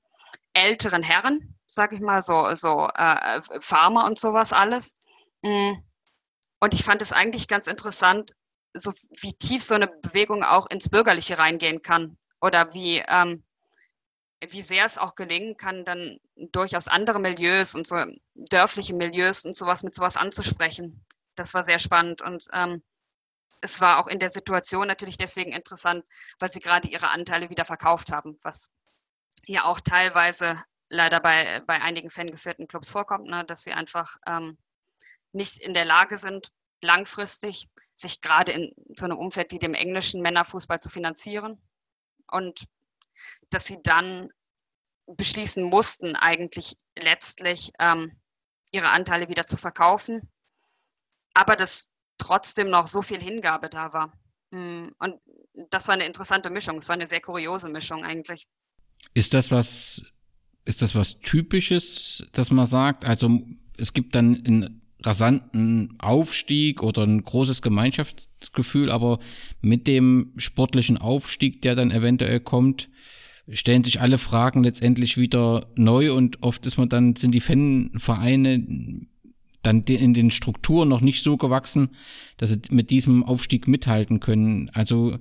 S8: älteren Herren, sag ich mal, so, so äh, Farmer und sowas alles. Mhm. Und ich fand es eigentlich ganz interessant, so wie tief so eine Bewegung auch ins Bürgerliche reingehen kann oder wie, ähm, wie sehr es auch gelingen kann, dann durchaus andere Milieus und so dörfliche Milieus und sowas mit sowas anzusprechen. Das war sehr spannend und ähm, es war auch in der Situation natürlich deswegen interessant, weil sie gerade ihre Anteile wieder verkauft haben, was ja auch teilweise leider bei, bei einigen fangeführten Clubs vorkommt, ne, dass sie einfach ähm, nicht in der Lage sind, langfristig sich gerade in so einem Umfeld wie dem englischen Männerfußball zu finanzieren und dass sie dann beschließen mussten, eigentlich letztlich ähm, ihre Anteile wieder zu verkaufen, aber dass trotzdem noch so viel Hingabe da war. Mm, und das war eine interessante Mischung, es war eine sehr kuriose Mischung eigentlich.
S7: Ist das was, ist das was Typisches, dass man sagt, also es gibt dann einen rasanten Aufstieg oder ein großes Gemeinschaftsgefühl, aber mit dem sportlichen Aufstieg, der dann eventuell kommt, stellen sich alle Fragen letztendlich wieder neu und oft ist man dann, sind die Fanvereine dann in den Strukturen noch nicht so gewachsen, dass sie mit diesem Aufstieg mithalten können. Also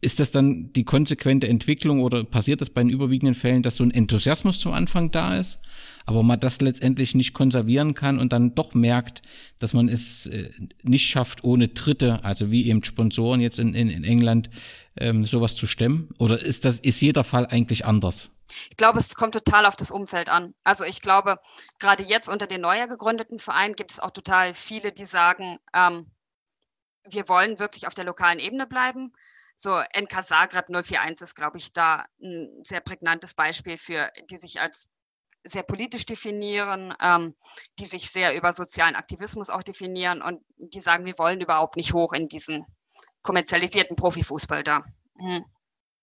S7: ist das dann die konsequente Entwicklung oder passiert das bei den überwiegenden Fällen, dass so ein Enthusiasmus zum Anfang da ist, aber man das letztendlich nicht konservieren kann und dann doch merkt, dass man es äh, nicht schafft, ohne Dritte, also wie eben Sponsoren jetzt in, in, in England, ähm, sowas zu stemmen? Oder ist das, ist jeder Fall eigentlich anders?
S8: Ich glaube, es kommt total auf das Umfeld an. Also ich glaube, gerade jetzt unter den neuer gegründeten Vereinen gibt es auch total viele, die sagen, ähm, wir wollen wirklich auf der lokalen Ebene bleiben so NK Zagreb 041 ist, glaube ich, da ein sehr prägnantes Beispiel für, die sich als sehr politisch definieren, ähm, die sich sehr über sozialen Aktivismus auch definieren und die sagen, wir wollen überhaupt nicht hoch in diesen kommerzialisierten Profifußball da. Mhm.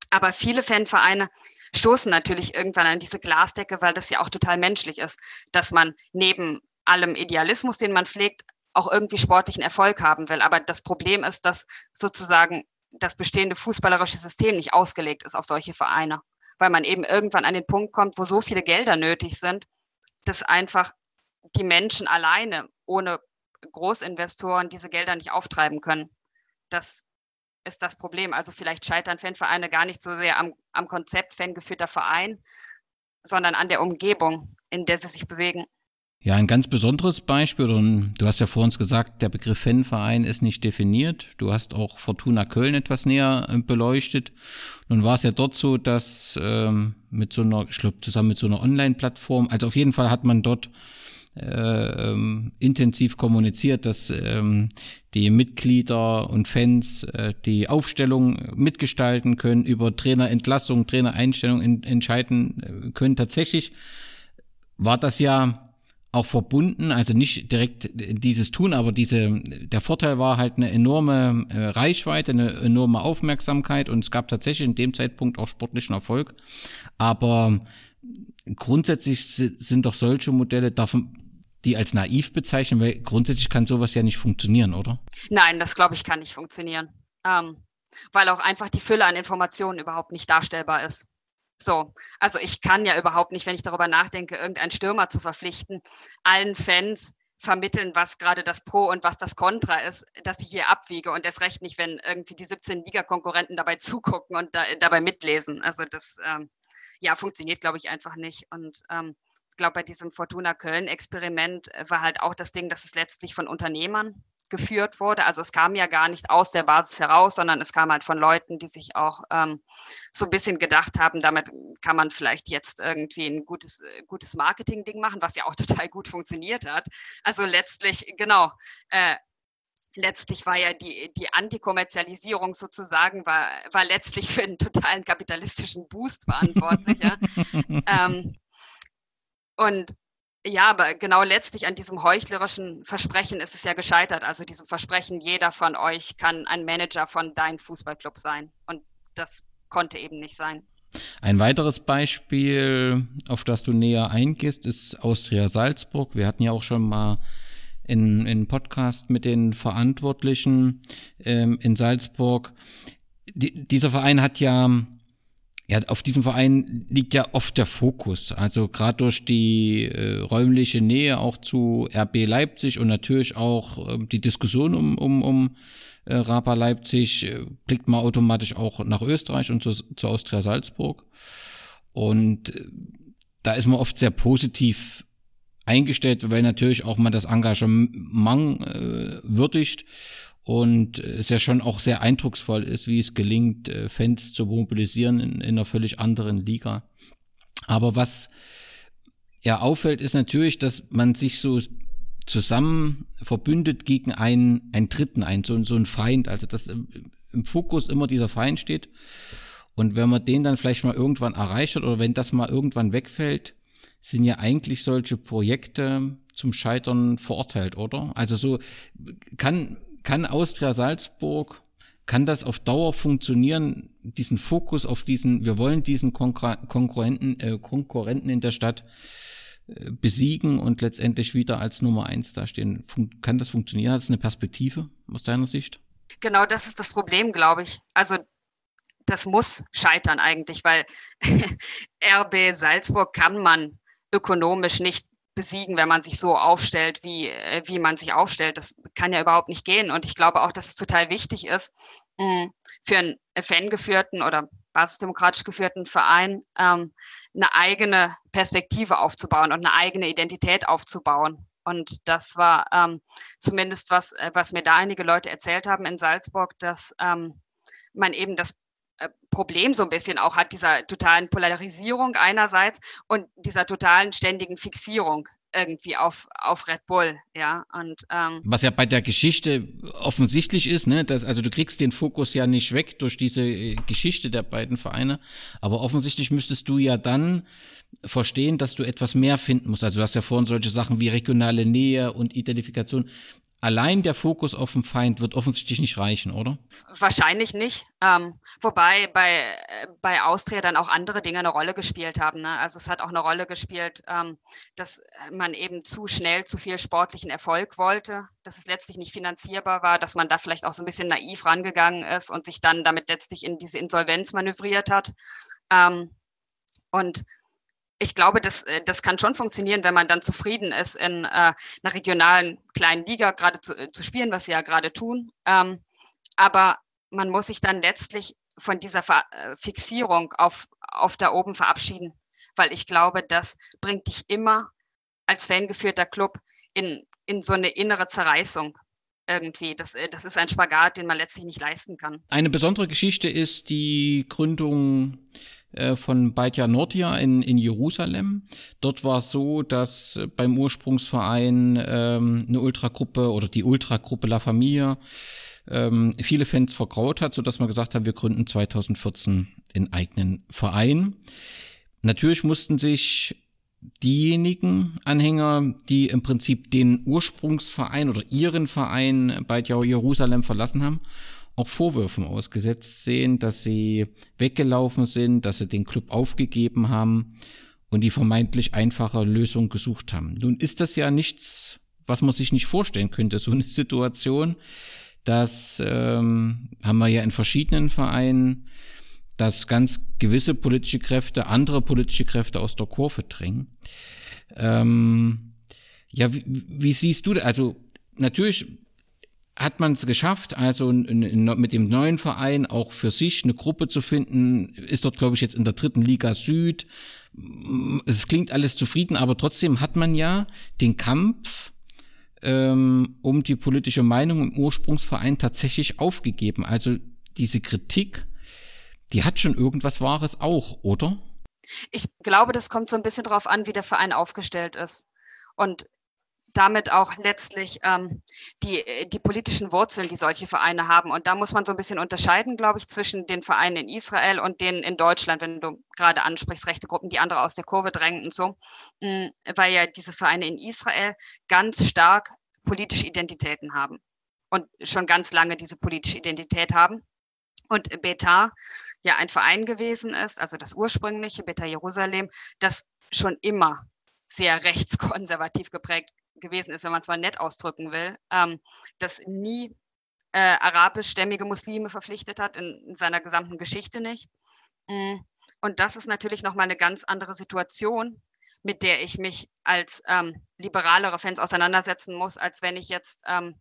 S8: Aber viele Fanvereine stoßen natürlich irgendwann an diese Glasdecke, weil das ja auch total menschlich ist, dass man neben allem Idealismus, den man pflegt, auch irgendwie sportlichen Erfolg haben will. Aber das Problem ist, dass sozusagen das bestehende fußballerische System nicht ausgelegt ist auf solche Vereine, weil man eben irgendwann an den Punkt kommt, wo so viele Gelder nötig sind, dass einfach die Menschen alleine ohne Großinvestoren diese Gelder nicht auftreiben können. Das ist das Problem. Also vielleicht scheitern Fanvereine gar nicht so sehr am, am Konzept fangeführter Verein, sondern an der Umgebung, in der sie sich bewegen.
S7: Ja, ein ganz besonderes Beispiel, und du hast ja vor uns gesagt, der Begriff Fanverein ist nicht definiert. Du hast auch Fortuna Köln etwas näher äh, beleuchtet. Nun war es ja dort so, dass ähm, mit so einer, ich glaube, zusammen mit so einer Online-Plattform, also auf jeden Fall hat man dort äh, ähm, intensiv kommuniziert, dass ähm, die Mitglieder und Fans äh, die Aufstellung mitgestalten können, über Trainerentlassung, Trainereinstellung in, entscheiden äh, können. Tatsächlich war das ja auch verbunden, also nicht direkt dieses tun, aber diese, der Vorteil war halt eine enorme äh, Reichweite, eine enorme Aufmerksamkeit und es gab tatsächlich in dem Zeitpunkt auch sportlichen Erfolg. Aber grundsätzlich sind doch solche Modelle, davon, die als naiv bezeichnen, weil grundsätzlich kann sowas ja nicht funktionieren, oder?
S8: Nein, das glaube ich kann nicht funktionieren. Ähm, weil auch einfach die Fülle an Informationen überhaupt nicht darstellbar ist. So, also ich kann ja überhaupt nicht, wenn ich darüber nachdenke, irgendeinen Stürmer zu verpflichten, allen Fans vermitteln, was gerade das Pro und was das Contra ist, dass ich hier abwiege und erst recht nicht, wenn irgendwie die 17 Liga-Konkurrenten dabei zugucken und da, dabei mitlesen. Also das ähm, ja funktioniert, glaube ich, einfach nicht. Und ähm, ich glaube, bei diesem Fortuna Köln-Experiment war halt auch das Ding, dass es letztlich von Unternehmern geführt wurde. Also es kam ja gar nicht aus der Basis heraus, sondern es kam halt von Leuten, die sich auch ähm, so ein bisschen gedacht haben, damit kann man vielleicht jetzt irgendwie ein gutes, äh, gutes Marketing-Ding machen, was ja auch total gut funktioniert hat. Also letztlich, genau, äh, letztlich war ja die, die Antikommerzialisierung sozusagen, war, war letztlich für einen totalen kapitalistischen Boost verantwortlich. ja. ähm, und ja, aber genau letztlich an diesem heuchlerischen Versprechen ist es ja gescheitert. Also diesem Versprechen, jeder von euch kann ein Manager von deinem Fußballclub sein. Und das konnte eben nicht sein.
S7: Ein weiteres Beispiel, auf das du näher eingehst, ist Austria Salzburg. Wir hatten ja auch schon mal in, in Podcast mit den Verantwortlichen ähm, in Salzburg. Die, dieser Verein hat ja ja, auf diesem Verein liegt ja oft der Fokus. Also gerade durch die äh, räumliche Nähe auch zu RB Leipzig und natürlich auch äh, die Diskussion um, um, um äh, Rapa Leipzig äh, blickt man automatisch auch nach Österreich und zu, zu Austria Salzburg. Und äh, da ist man oft sehr positiv eingestellt, weil natürlich auch man das Engagement äh, würdigt und es ja schon auch sehr eindrucksvoll ist, wie es gelingt, äh, Fans zu mobilisieren in, in einer völlig anderen Liga. Aber was ja auffällt, ist natürlich, dass man sich so zusammen verbündet gegen einen, einen Dritten, einen, so, so einen Feind, also dass im, im Fokus immer dieser Feind steht. Und wenn man den dann vielleicht mal irgendwann erreicht hat oder wenn das mal irgendwann wegfällt, sind ja eigentlich solche Projekte zum Scheitern verurteilt, oder? Also so kann, kann Austria Salzburg, kann das auf Dauer funktionieren, diesen Fokus auf diesen, wir wollen diesen Konkurrenten, äh, Konkurrenten in der Stadt äh, besiegen und letztendlich wieder als Nummer eins dastehen. Fun kann das funktionieren? Hat es eine Perspektive aus deiner Sicht?
S8: Genau, das ist das Problem, glaube ich. Also das muss scheitern eigentlich, weil RB Salzburg kann man ökonomisch nicht besiegen, wenn man sich so aufstellt, wie, äh, wie man sich aufstellt. Das kann ja überhaupt nicht gehen. Und ich glaube auch, dass es total wichtig ist, hm, für einen fangeführten oder basisdemokratisch geführten Verein ähm, eine eigene Perspektive aufzubauen und eine eigene Identität aufzubauen. Und das war ähm, zumindest was, äh, was mir da einige Leute erzählt haben in Salzburg, dass ähm, man eben das Problem so ein bisschen auch hat, dieser totalen Polarisierung einerseits und dieser totalen ständigen Fixierung irgendwie auf, auf Red Bull, ja. Und,
S7: ähm, Was ja bei der Geschichte offensichtlich ist, ne, dass, also du kriegst den Fokus ja nicht weg durch diese äh, Geschichte der beiden Vereine, aber offensichtlich müsstest du ja dann verstehen, dass du etwas mehr finden musst. Also du hast ja vorhin solche Sachen wie regionale Nähe und Identifikation allein der Fokus auf den Feind wird offensichtlich nicht reichen, oder?
S8: Wahrscheinlich nicht. Ähm, wobei bei, bei Austria dann auch andere Dinge eine Rolle gespielt haben. Ne? Also es hat auch eine Rolle gespielt, ähm, dass man eben zu schnell zu viel sportlichen Erfolg wollte, dass es letztlich nicht finanzierbar war, dass man da vielleicht auch so ein bisschen naiv rangegangen ist und sich dann damit letztlich in diese Insolvenz manövriert hat. Ähm, und ich glaube, das, äh, das kann schon funktionieren, wenn man dann zufrieden ist, in äh, einer regionalen kleinen Liga gerade zu, äh, zu spielen, was sie ja gerade tun. Ähm, aber man muss sich dann letztlich von dieser Ver äh, Fixierung auf, auf da oben verabschieden, weil ich glaube, das bringt dich immer als fangeführter Club in, in so eine innere Zerreißung irgendwie. Das, das ist ein Spagat, den man letztlich nicht leisten kann.
S7: Eine besondere Geschichte ist die Gründung äh, von Beitia Nordia in, in Jerusalem. Dort war es so, dass beim Ursprungsverein ähm, eine Ultragruppe oder die Ultragruppe La Familia ähm, viele Fans vergraut hat, sodass man gesagt hat, wir gründen 2014 einen eigenen Verein. Natürlich mussten sich diejenigen Anhänger, die im Prinzip den Ursprungsverein oder ihren Verein bei Jerusalem verlassen haben, auch Vorwürfen ausgesetzt sehen, dass sie weggelaufen sind, dass sie den Club aufgegeben haben und die vermeintlich einfache Lösung gesucht haben. Nun ist das ja nichts, was man sich nicht vorstellen könnte, so eine Situation. Das ähm, haben wir ja in verschiedenen Vereinen, dass ganz gewisse politische Kräfte andere politische Kräfte aus der Kurve drängen. Ähm, ja, wie, wie siehst du, also natürlich hat man es geschafft, also mit dem neuen Verein auch für sich eine Gruppe zu finden, ist dort, glaube ich, jetzt in der dritten Liga Süd. Es klingt alles zufrieden, aber trotzdem hat man ja den Kampf ähm, um die politische Meinung im Ursprungsverein tatsächlich aufgegeben. Also diese Kritik, die hat schon irgendwas Wahres auch, oder?
S8: Ich glaube, das kommt so ein bisschen darauf an, wie der Verein aufgestellt ist. Und damit auch letztlich ähm, die, die politischen Wurzeln, die solche Vereine haben. Und da muss man so ein bisschen unterscheiden, glaube ich, zwischen den Vereinen in Israel und denen in Deutschland, wenn du gerade ansprichst, rechte Gruppen, die andere aus der Kurve drängen und so, mm, weil ja diese Vereine in Israel ganz stark politische Identitäten haben und schon ganz lange diese politische Identität haben. Und Beta ja ein Verein gewesen ist, also das ursprüngliche Beta Jerusalem, das schon immer sehr rechtskonservativ geprägt gewesen ist, wenn man es mal nett ausdrücken will, ähm, das nie äh, arabischstämmige Muslime verpflichtet hat, in, in, seiner gesamten Geschichte nicht. Mm, und das ist natürlich nochmal eine ganz andere Situation, mit der ich mich als ähm, liberalere Fans auseinandersetzen muss, als wenn ich jetzt ähm,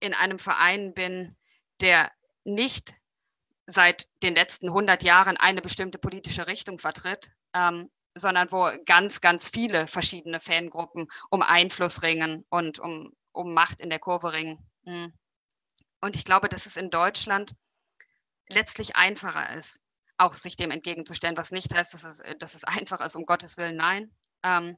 S8: in einem Verein bin, der nicht seit den letzten 100 Jahren eine bestimmte politische Richtung vertritt, ähm, sondern wo ganz, ganz viele verschiedene Fangruppen um Einfluss ringen und um, um Macht in der Kurve ringen. Mhm. Und ich glaube, dass es in Deutschland letztlich einfacher ist, auch sich dem entgegenzustellen, was nicht heißt, dass es, dass es einfach ist, um Gottes Willen, nein. Ähm,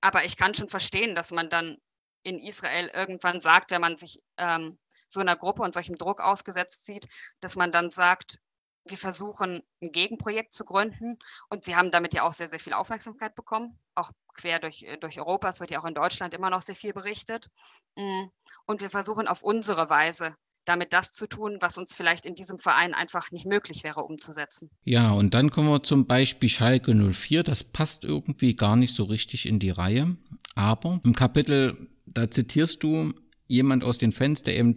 S8: aber ich kann schon verstehen, dass man dann in Israel irgendwann sagt, wenn man sich ähm, so einer Gruppe und solchem Druck ausgesetzt sieht, dass man dann sagt, wir versuchen ein Gegenprojekt zu gründen und sie haben damit ja auch sehr, sehr viel Aufmerksamkeit bekommen, auch quer durch, äh, durch Europa. Es wird ja auch in Deutschland immer noch sehr viel berichtet. Mm, und wir versuchen auf unsere Weise damit das zu tun, was uns vielleicht in diesem Verein einfach nicht möglich wäre umzusetzen.
S7: Ja, und dann kommen wir zum Beispiel Schalke 04. Das passt irgendwie gar nicht so richtig in die Reihe. Aber im Kapitel, da zitierst du jemand aus den Fans, der eben,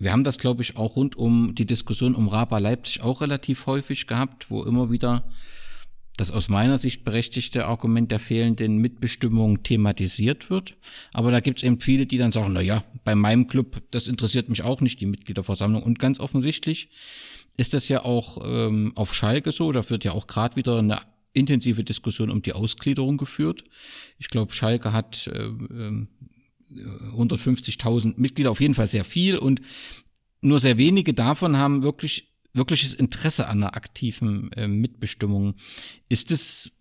S7: wir haben das glaube ich auch rund um die Diskussion um Raba Leipzig auch relativ häufig gehabt, wo immer wieder das aus meiner Sicht berechtigte Argument der fehlenden Mitbestimmung thematisiert wird. Aber da gibt es eben viele, die dann sagen, na ja, bei meinem Club, das interessiert mich auch nicht, die Mitgliederversammlung. Und ganz offensichtlich ist das ja auch ähm, auf Schalke so. Da wird ja auch gerade wieder eine intensive Diskussion um die Ausgliederung geführt. Ich glaube, Schalke hat äh, 150.000 Mitglieder, auf jeden Fall sehr viel. Und nur sehr wenige davon haben wirklich wirkliches Interesse an einer aktiven äh, Mitbestimmung. Ist es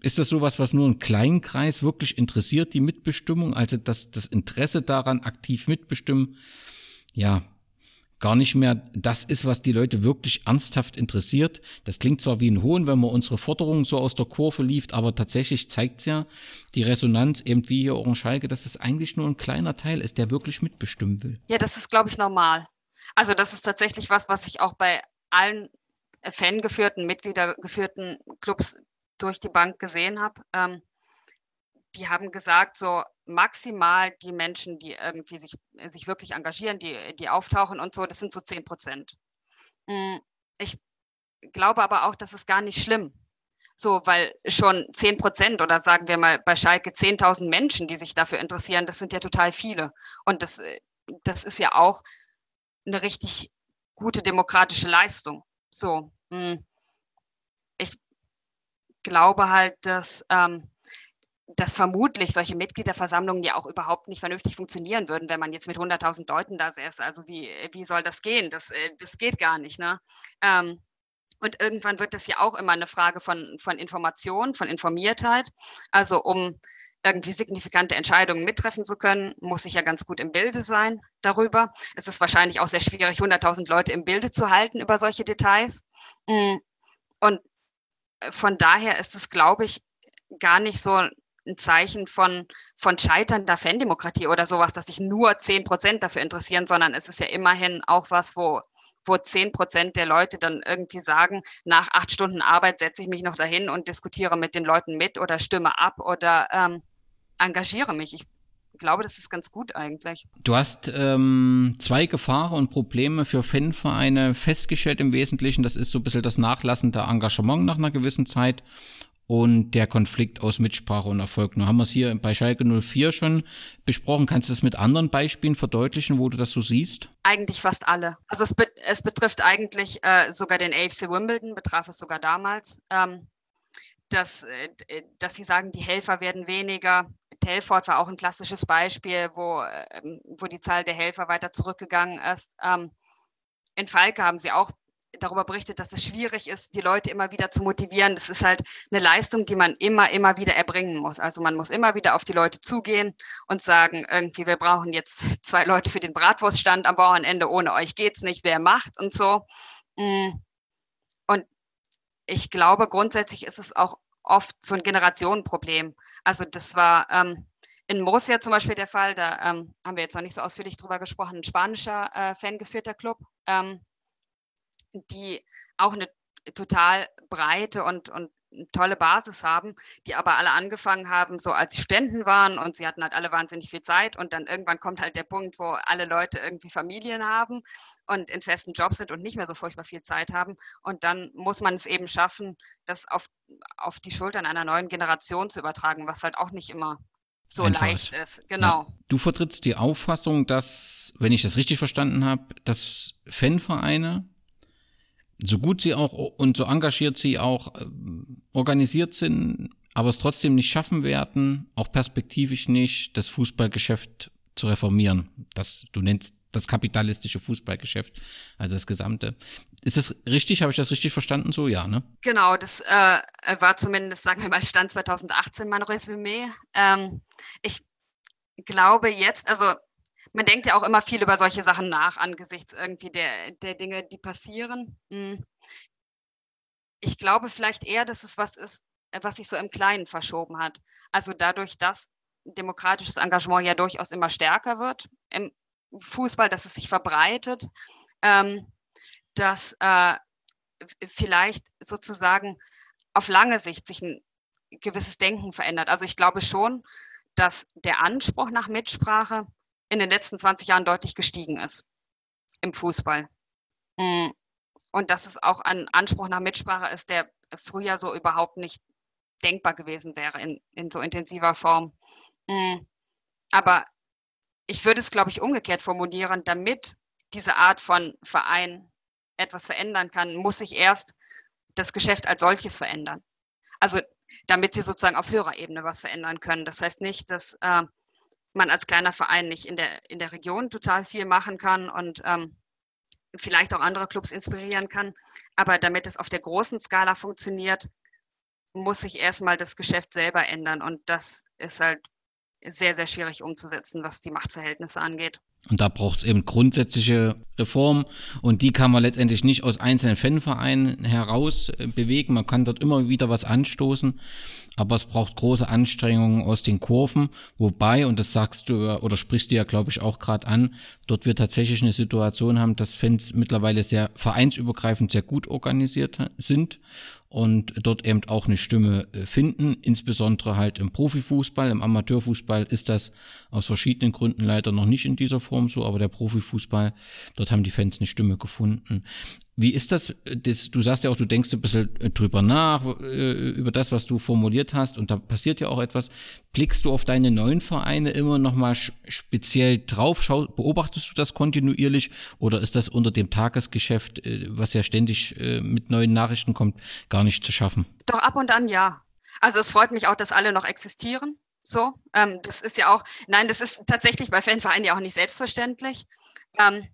S7: ist das sowas, was nur einen kleinen Kreis wirklich interessiert, die Mitbestimmung? Also dass das Interesse daran, aktiv mitbestimmen, ja, gar nicht mehr das ist, was die Leute wirklich ernsthaft interessiert. Das klingt zwar wie ein Hohn, wenn man unsere Forderungen so aus der Kurve lief, aber tatsächlich zeigt's ja die Resonanz eben wie hier auch Schalke, dass es eigentlich nur ein kleiner Teil ist, der wirklich mitbestimmen will.
S8: Ja, das ist, glaube ich, normal. Also das ist tatsächlich was, was ich auch bei allen fangeführten, Mitgliedergeführten Clubs durch die Bank gesehen habe. Ähm, die haben gesagt, so maximal die Menschen, die irgendwie sich, sich wirklich engagieren, die, die auftauchen und so, das sind so 10 Prozent. Mm, ich glaube aber auch, das ist gar nicht schlimm. So, weil schon 10 Prozent oder sagen wir mal bei Schalke 10.000 Menschen, die sich dafür interessieren, das sind ja total viele. Und das, das ist ja auch eine richtig gute demokratische Leistung. So, hm. ich glaube halt, dass, ähm, dass vermutlich solche Mitgliederversammlungen ja auch überhaupt nicht vernünftig funktionieren würden, wenn man jetzt mit 100.000 Leuten da säße. Also wie, wie soll das gehen? Das, äh, das geht gar nicht. Ne? Ähm, und irgendwann wird es ja auch immer eine Frage von, von Information, von Informiertheit. Also um irgendwie signifikante Entscheidungen mittreffen zu können, muss ich ja ganz gut im Bilde sein darüber. Es ist wahrscheinlich auch sehr schwierig, 100.000 Leute im Bilde zu halten über solche Details. Mm, und äh, von daher ist es, glaube ich, gar nicht so ein Zeichen von, von scheiternder Fandemokratie oder sowas, dass sich nur 10 Prozent dafür interessieren, sondern es ist ja immerhin auch was, wo, wo 10 Prozent der Leute dann irgendwie sagen, nach acht Stunden Arbeit setze ich mich noch dahin und diskutiere mit den Leuten mit oder stimme ab oder ähm, engagiere mich. Ich glaube, das ist ganz gut eigentlich.
S7: Du hast ähm, zwei Gefahren und Probleme für Fanvereine festgestellt im Wesentlichen. Das ist so ein bisschen das nachlassende Engagement nach einer gewissen Zeit und der Konflikt aus Mitsprache und Erfolg. Nun haben wir es hier bei Schalke 04 schon besprochen. Kannst du das mit anderen Beispielen verdeutlichen, wo du das so siehst?
S8: Eigentlich fast alle. Also es, be es betrifft eigentlich äh, sogar den AFC Wimbledon, betraf es sogar damals. Ähm, dass, äh, dass sie sagen, die Helfer werden weniger. Telford war auch ein klassisches Beispiel, wo, ähm, wo die Zahl der Helfer weiter zurückgegangen ist. Ähm, in Falke haben sie auch darüber berichtet, dass es schwierig ist, die Leute immer wieder zu motivieren. Das ist halt eine Leistung, die man immer, immer wieder erbringen muss. Also man muss immer wieder auf die Leute zugehen und sagen, irgendwie, wir brauchen jetzt zwei Leute für den Bratwurststand am Wochenende, ohne euch geht's nicht, wer macht und so. Mm. Und ich glaube, grundsätzlich ist es auch oft so ein Generationenproblem. Also das war ähm, in Murcia zum Beispiel der Fall, da ähm, haben wir jetzt noch nicht so ausführlich drüber gesprochen, ein spanischer äh, fangeführter Club, ähm, die auch eine total breite und, und tolle Basis haben, die aber alle angefangen haben, so als sie Studenten waren und sie hatten halt alle wahnsinnig viel Zeit und dann irgendwann kommt halt der Punkt, wo alle Leute irgendwie Familien haben und in festen Jobs sind und nicht mehr so furchtbar viel Zeit haben und dann muss man es eben schaffen, das auf, auf die Schultern einer neuen Generation zu übertragen, was halt auch nicht immer so Einfach leicht ist. Genau. Ja,
S7: du vertrittst die Auffassung, dass, wenn ich das richtig verstanden habe, dass Fanvereine so gut sie auch und so engagiert sie auch äh, organisiert sind, aber es trotzdem nicht schaffen werden, auch perspektivisch nicht, das Fußballgeschäft zu reformieren. Das, du nennst das kapitalistische Fußballgeschäft, also das gesamte. Ist das richtig? Habe ich das richtig verstanden? So, ja, ne?
S8: Genau, das äh, war zumindest, sagen wir mal, Stand 2018 mein Resümee. Ähm, ich glaube jetzt, also man denkt ja auch immer viel über solche Sachen nach angesichts irgendwie der, der Dinge, die passieren. Hm. Ich glaube vielleicht eher, dass es was ist, was sich so im Kleinen verschoben hat. Also dadurch, dass demokratisches Engagement ja durchaus immer stärker wird im Fußball, dass es sich verbreitet, ähm, dass äh, vielleicht sozusagen auf lange Sicht sich ein gewisses Denken verändert. Also ich glaube schon, dass der Anspruch nach Mitsprache in den letzten 20 Jahren deutlich gestiegen ist im Fußball. Mm. Und dass es auch ein Anspruch nach Mitsprache ist, der früher so überhaupt nicht denkbar gewesen wäre in, in so intensiver Form. Mm. Aber ich würde es, glaube ich, umgekehrt formulieren, damit diese Art von Verein etwas verändern kann, muss sich erst das Geschäft als solches verändern. Also damit sie sozusagen auf höherer Ebene was verändern können. Das heißt nicht, dass äh, man als kleiner Verein nicht in der, in der Region total viel machen kann und ähm, vielleicht auch andere Clubs inspirieren kann. Aber damit es auf der großen Skala funktioniert, muss sich erstmal das Geschäft selber ändern. Und das ist halt sehr, sehr schwierig umzusetzen, was die Machtverhältnisse angeht.
S7: Und da braucht es eben grundsätzliche Reformen und die kann man letztendlich nicht aus einzelnen Fanvereinen heraus äh, bewegen. Man kann dort immer wieder was anstoßen, aber es braucht große Anstrengungen aus den Kurven. Wobei, und das sagst du oder sprichst du ja, glaube ich, auch gerade an, dort wir tatsächlich eine Situation haben, dass Fans mittlerweile sehr vereinsübergreifend sehr gut organisiert sind und dort eben auch eine Stimme äh, finden. Insbesondere halt im Profifußball, im Amateurfußball ist das aus verschiedenen Gründen leider noch nicht in dieser Form so, aber der Profifußball, dort haben die Fans eine Stimme gefunden. Wie ist das, das, du sagst ja auch, du denkst ein bisschen äh, drüber nach, äh, über das, was du formuliert hast und da passiert ja auch etwas. Blickst du auf deine neuen Vereine immer nochmal speziell drauf? Schau, beobachtest du das kontinuierlich oder ist das unter dem Tagesgeschäft, äh, was ja ständig mit neuen Nachrichten kommt, gar nicht zu schaffen?
S8: Doch ab und an ja. Also es freut mich auch, dass alle noch existieren. So, ähm, das ist ja auch, nein, das ist tatsächlich bei Fanvereinen ja auch nicht selbstverständlich. Ähm,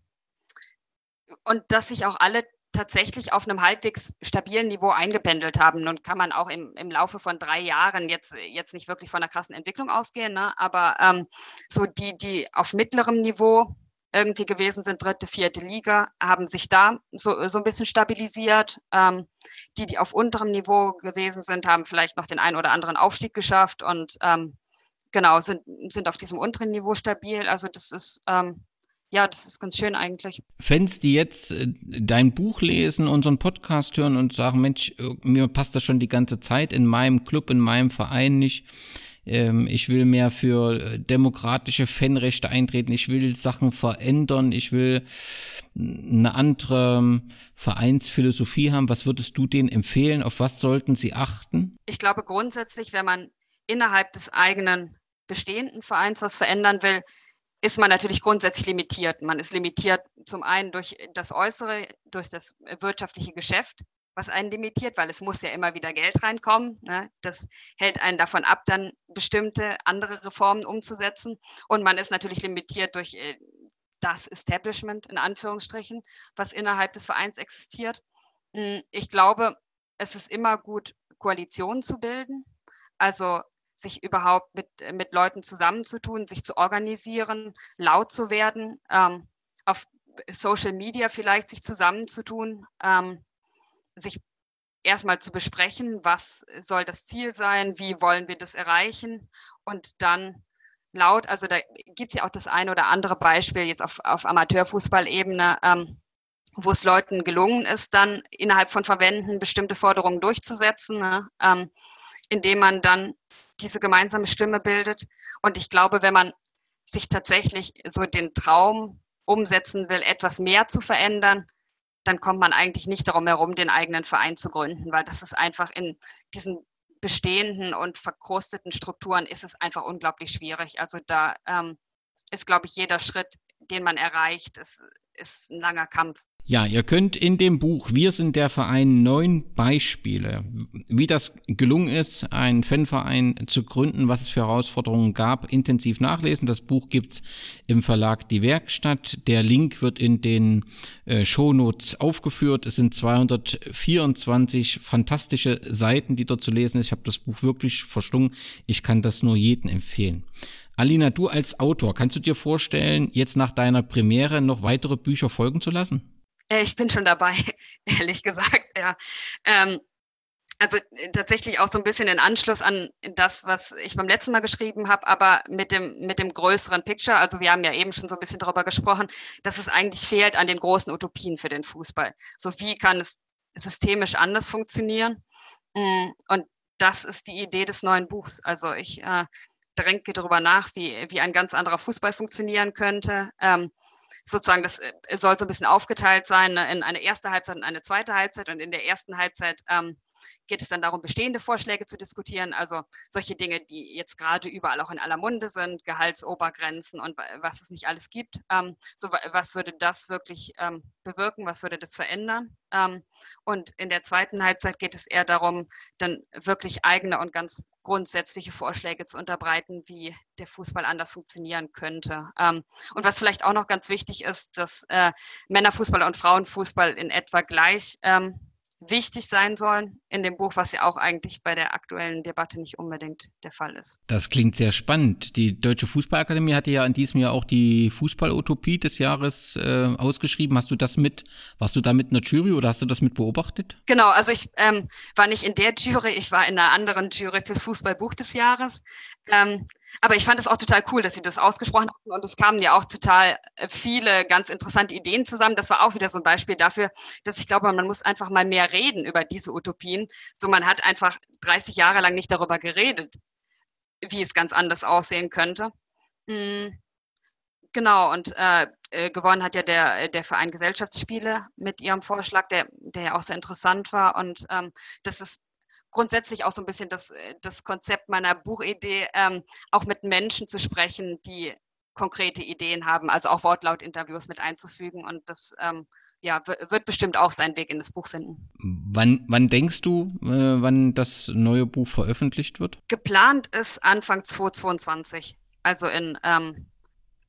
S8: und dass sich auch alle tatsächlich auf einem halbwegs stabilen Niveau eingependelt haben. Nun kann man auch im, im Laufe von drei Jahren jetzt, jetzt nicht wirklich von einer krassen Entwicklung ausgehen, ne? aber ähm, so die, die auf mittlerem Niveau irgendwie gewesen sind, dritte, vierte Liga, haben sich da so, so ein bisschen stabilisiert. Ähm, die, die auf unterem Niveau gewesen sind, haben vielleicht noch den einen oder anderen Aufstieg geschafft und ähm, genau, sind, sind auf diesem unteren Niveau stabil. Also das ist ähm, ja, das ist ganz schön eigentlich.
S7: Fans, die jetzt äh, dein Buch lesen, unseren Podcast hören und sagen, Mensch, äh, mir passt das schon die ganze Zeit in meinem Club, in meinem Verein nicht. Ähm, ich will mehr für äh, demokratische Fanrechte eintreten. Ich will Sachen verändern. Ich will eine andere ähm, Vereinsphilosophie haben. Was würdest du denen empfehlen? Auf was sollten sie achten?
S8: Ich glaube grundsätzlich, wenn man innerhalb des eigenen bestehenden Vereins was verändern will, ist man natürlich grundsätzlich limitiert. Man ist limitiert zum einen durch das Äußere, durch das wirtschaftliche Geschäft, was einen limitiert, weil es muss ja immer wieder Geld reinkommen. Ne? Das hält einen davon ab, dann bestimmte andere Reformen umzusetzen. Und man ist natürlich limitiert durch äh, das Establishment in Anführungsstrichen, was innerhalb des Vereins existiert. Hm, ich glaube, es ist immer gut, Koalitionen zu bilden. Also sich überhaupt mit, mit Leuten zusammenzutun, sich zu organisieren, laut zu werden, ähm, auf Social Media vielleicht sich zusammenzutun, ähm, sich erstmal zu besprechen, was soll das Ziel sein, wie wollen wir das erreichen und dann laut, also da gibt es ja auch das eine oder andere Beispiel jetzt auf, auf Amateurfußballebene, ähm, wo es Leuten gelungen ist, dann innerhalb von Verbänden bestimmte Forderungen durchzusetzen, ne? ähm, indem man dann diese gemeinsame Stimme bildet. Und ich glaube, wenn man sich tatsächlich so den Traum umsetzen will, etwas mehr zu verändern, dann kommt man eigentlich nicht darum herum, den eigenen Verein zu gründen, weil das ist einfach in diesen bestehenden und verkrusteten Strukturen ist es einfach unglaublich schwierig. Also da ähm, ist, glaube ich, jeder Schritt, den man erreicht, ist, ist ein langer Kampf.
S7: Ja, ihr könnt in dem Buch Wir sind der Verein neun Beispiele, wie das gelungen ist, einen Fanverein zu gründen, was es für Herausforderungen gab, intensiv nachlesen. Das Buch gibt's im Verlag Die Werkstatt. Der Link wird in den äh, Shownotes aufgeführt. Es sind 224 fantastische Seiten, die dort zu lesen ist. Ich habe das Buch wirklich verschlungen. Ich kann das nur jedem empfehlen. Alina, du als Autor, kannst du dir vorstellen, jetzt nach deiner Premiere noch weitere Bücher folgen zu lassen?
S8: Äh, ich bin schon dabei, ehrlich gesagt, ja. Ähm, also äh, tatsächlich auch so ein bisschen in Anschluss an das, was ich beim letzten Mal geschrieben habe, aber mit dem, mit dem größeren Picture. Also wir haben ja eben schon so ein bisschen darüber gesprochen, dass es eigentlich fehlt an den großen Utopien für den Fußball. So wie kann es systemisch anders funktionieren? Mm, und das ist die Idee des neuen Buchs. Also ich äh, denke darüber nach, wie, wie ein ganz anderer Fußball funktionieren könnte. Ähm, sozusagen, das äh, soll so ein bisschen aufgeteilt sein ne, in eine erste Halbzeit und eine zweite Halbzeit. Und in der ersten Halbzeit ähm, geht es dann darum, bestehende Vorschläge zu diskutieren, also solche Dinge, die jetzt gerade überall auch in aller Munde sind, Gehaltsobergrenzen und was es nicht alles gibt. Ähm, so, was würde das wirklich ähm, bewirken, was würde das verändern? Ähm, und in der zweiten Halbzeit geht es eher darum, dann wirklich eigene und ganz grundsätzliche Vorschläge zu unterbreiten, wie der Fußball anders funktionieren könnte. Ähm, und was vielleicht auch noch ganz wichtig ist, dass äh, Männerfußball und Frauenfußball in etwa gleich ähm, wichtig sein sollen in dem Buch, was ja auch eigentlich bei der aktuellen Debatte nicht unbedingt der Fall ist.
S7: Das klingt sehr spannend. Die Deutsche Fußballakademie hatte ja in diesem Jahr auch die Fußballutopie des Jahres äh, ausgeschrieben. Hast du das mit, warst du da mit einer Jury oder hast du das mit beobachtet?
S8: Genau, also ich ähm, war nicht in der Jury, ich war in einer anderen Jury fürs Fußballbuch des Jahres. Ähm, aber ich fand es auch total cool, dass sie das ausgesprochen haben und es kamen ja auch total äh, viele ganz interessante Ideen zusammen. Das war auch wieder so ein Beispiel dafür, dass ich glaube, man muss einfach mal mehr reden über diese Utopien. So, man hat einfach 30 Jahre lang nicht darüber geredet, wie es ganz anders aussehen könnte. Mhm. Genau, und äh, äh, gewonnen hat ja der, der Verein Gesellschaftsspiele mit ihrem Vorschlag, der, der ja auch sehr interessant war. Und ähm, das ist grundsätzlich auch so ein bisschen das, äh, das Konzept meiner Buchidee, ähm, auch mit Menschen zu sprechen, die konkrete Ideen haben, also auch Wortlaut-Interviews mit einzufügen. Und das ähm, ja, wird bestimmt auch seinen Weg in das Buch finden.
S7: Wann, wann denkst du, äh, wann das neue Buch veröffentlicht wird?
S8: Geplant ist Anfang 2022, also in ähm,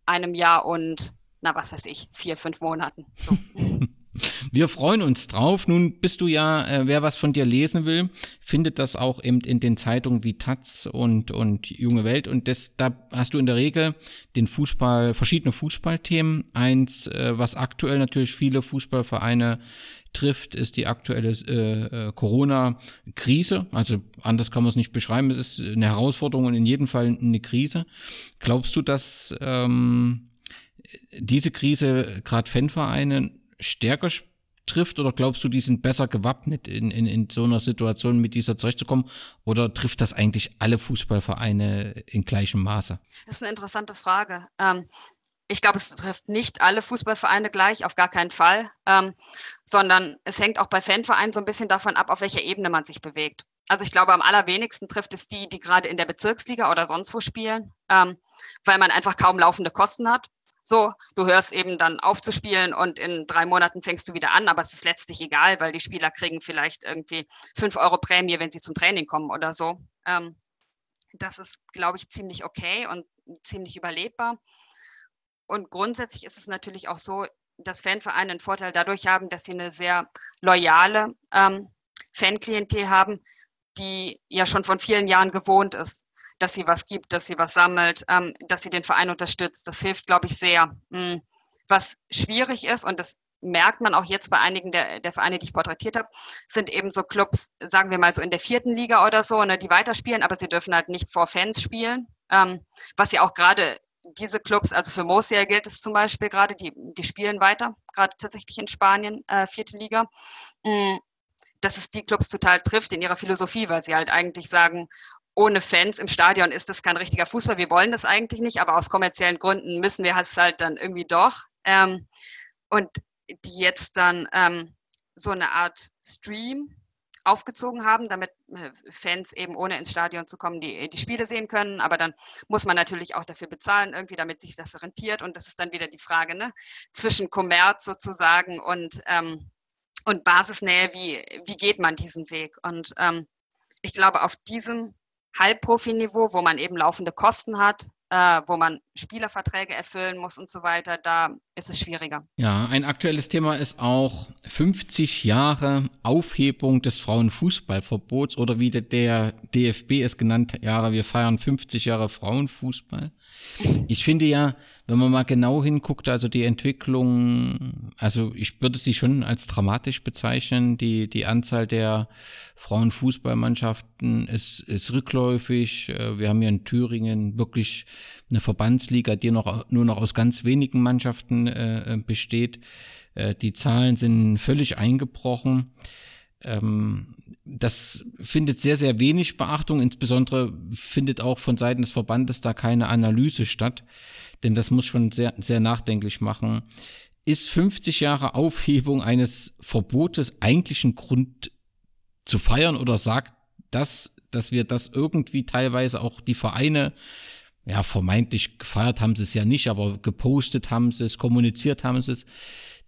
S8: einem Jahr und, na was weiß ich, vier, fünf Monaten. So.
S7: Wir freuen uns drauf. Nun bist du ja, äh, wer was von dir lesen will, findet das auch eben in den Zeitungen wie Taz und, und Junge Welt. Und das, da hast du in der Regel den Fußball, verschiedene Fußballthemen. Eins, äh, was aktuell natürlich viele Fußballvereine trifft, ist die aktuelle äh, äh, Corona-Krise. Also anders kann man es nicht beschreiben. Es ist eine Herausforderung und in jedem Fall eine Krise. Glaubst du, dass ähm, diese Krise gerade Fanvereine stärker trifft oder glaubst du, die sind besser gewappnet, in, in, in so einer Situation mit dieser zurechtzukommen? Oder trifft das eigentlich alle Fußballvereine in gleichem Maße?
S8: Das ist eine interessante Frage. Ähm, ich glaube, es trifft nicht alle Fußballvereine gleich, auf gar keinen Fall, ähm, sondern es hängt auch bei Fanvereinen so ein bisschen davon ab, auf welcher Ebene man sich bewegt. Also ich glaube, am allerwenigsten trifft es die, die gerade in der Bezirksliga oder sonst wo spielen, ähm, weil man einfach kaum laufende Kosten hat. So, du hörst eben dann aufzuspielen und in drei Monaten fängst du wieder an, aber es ist letztlich egal, weil die Spieler kriegen vielleicht irgendwie fünf Euro Prämie, wenn sie zum Training kommen oder so. Ähm, das ist, glaube ich, ziemlich okay und ziemlich überlebbar. Und grundsätzlich ist es natürlich auch so, dass Fanvereine einen Vorteil dadurch haben, dass sie eine sehr loyale ähm, Fanklientel haben, die ja schon von vielen Jahren gewohnt ist, dass sie was gibt, dass sie was sammelt, ähm, dass sie den Verein unterstützt. Das hilft, glaube ich, sehr. Mhm. Was schwierig ist, und das merkt man auch jetzt bei einigen der, der Vereine, die ich porträtiert habe, sind eben so Clubs, sagen wir mal so in der vierten Liga oder so, ne, die weiterspielen, aber sie dürfen halt nicht vor Fans spielen. Ähm, was ja auch gerade diese Clubs, also für Murcia gilt es zum Beispiel gerade, die, die spielen weiter, gerade tatsächlich in Spanien, äh, vierte Liga. Mhm dass es die Clubs total trifft in ihrer Philosophie, weil sie halt eigentlich sagen, ohne Fans im Stadion ist das kein richtiger Fußball. Wir wollen das eigentlich nicht, aber aus kommerziellen Gründen müssen wir es halt dann irgendwie doch. Ähm, und die jetzt dann ähm, so eine Art Stream aufgezogen haben, damit äh, Fans eben ohne ins Stadion zu kommen, die, die Spiele sehen können. Aber dann muss man natürlich auch dafür bezahlen, irgendwie, damit sich das rentiert. Und das ist dann wieder die Frage ne? zwischen Kommerz sozusagen und, ähm, und Basisnähe, wie, wie geht man diesen Weg? Und ähm, ich glaube, auf diesem Halbprofi-Niveau, wo man eben laufende Kosten hat, äh, wo man Spielerverträge erfüllen muss und so weiter, da ist es schwieriger.
S7: Ja, ein aktuelles Thema ist auch 50 Jahre Aufhebung des Frauenfußballverbots oder wie der DFB es genannt hat, Jahre, wir feiern 50 Jahre Frauenfußball. Ich finde ja, wenn man mal genau hinguckt, also die Entwicklung, also ich würde sie schon als dramatisch bezeichnen. Die, die Anzahl der Frauenfußballmannschaften ist, ist rückläufig. Äh, wir haben hier in Thüringen wirklich eine Verbandsliga, die noch, nur noch aus ganz wenigen Mannschaften äh, besteht. Äh, die Zahlen sind völlig eingebrochen. Ähm, das findet sehr, sehr wenig Beachtung. Insbesondere findet auch von Seiten des Verbandes da keine Analyse statt, denn das muss schon sehr, sehr nachdenklich machen. Ist 50 Jahre Aufhebung eines Verbotes eigentlich ein Grund zu feiern oder sagt das, dass wir das irgendwie teilweise auch die Vereine ja, vermeintlich gefeiert haben sie es ja nicht, aber gepostet haben sie es, kommuniziert haben sie es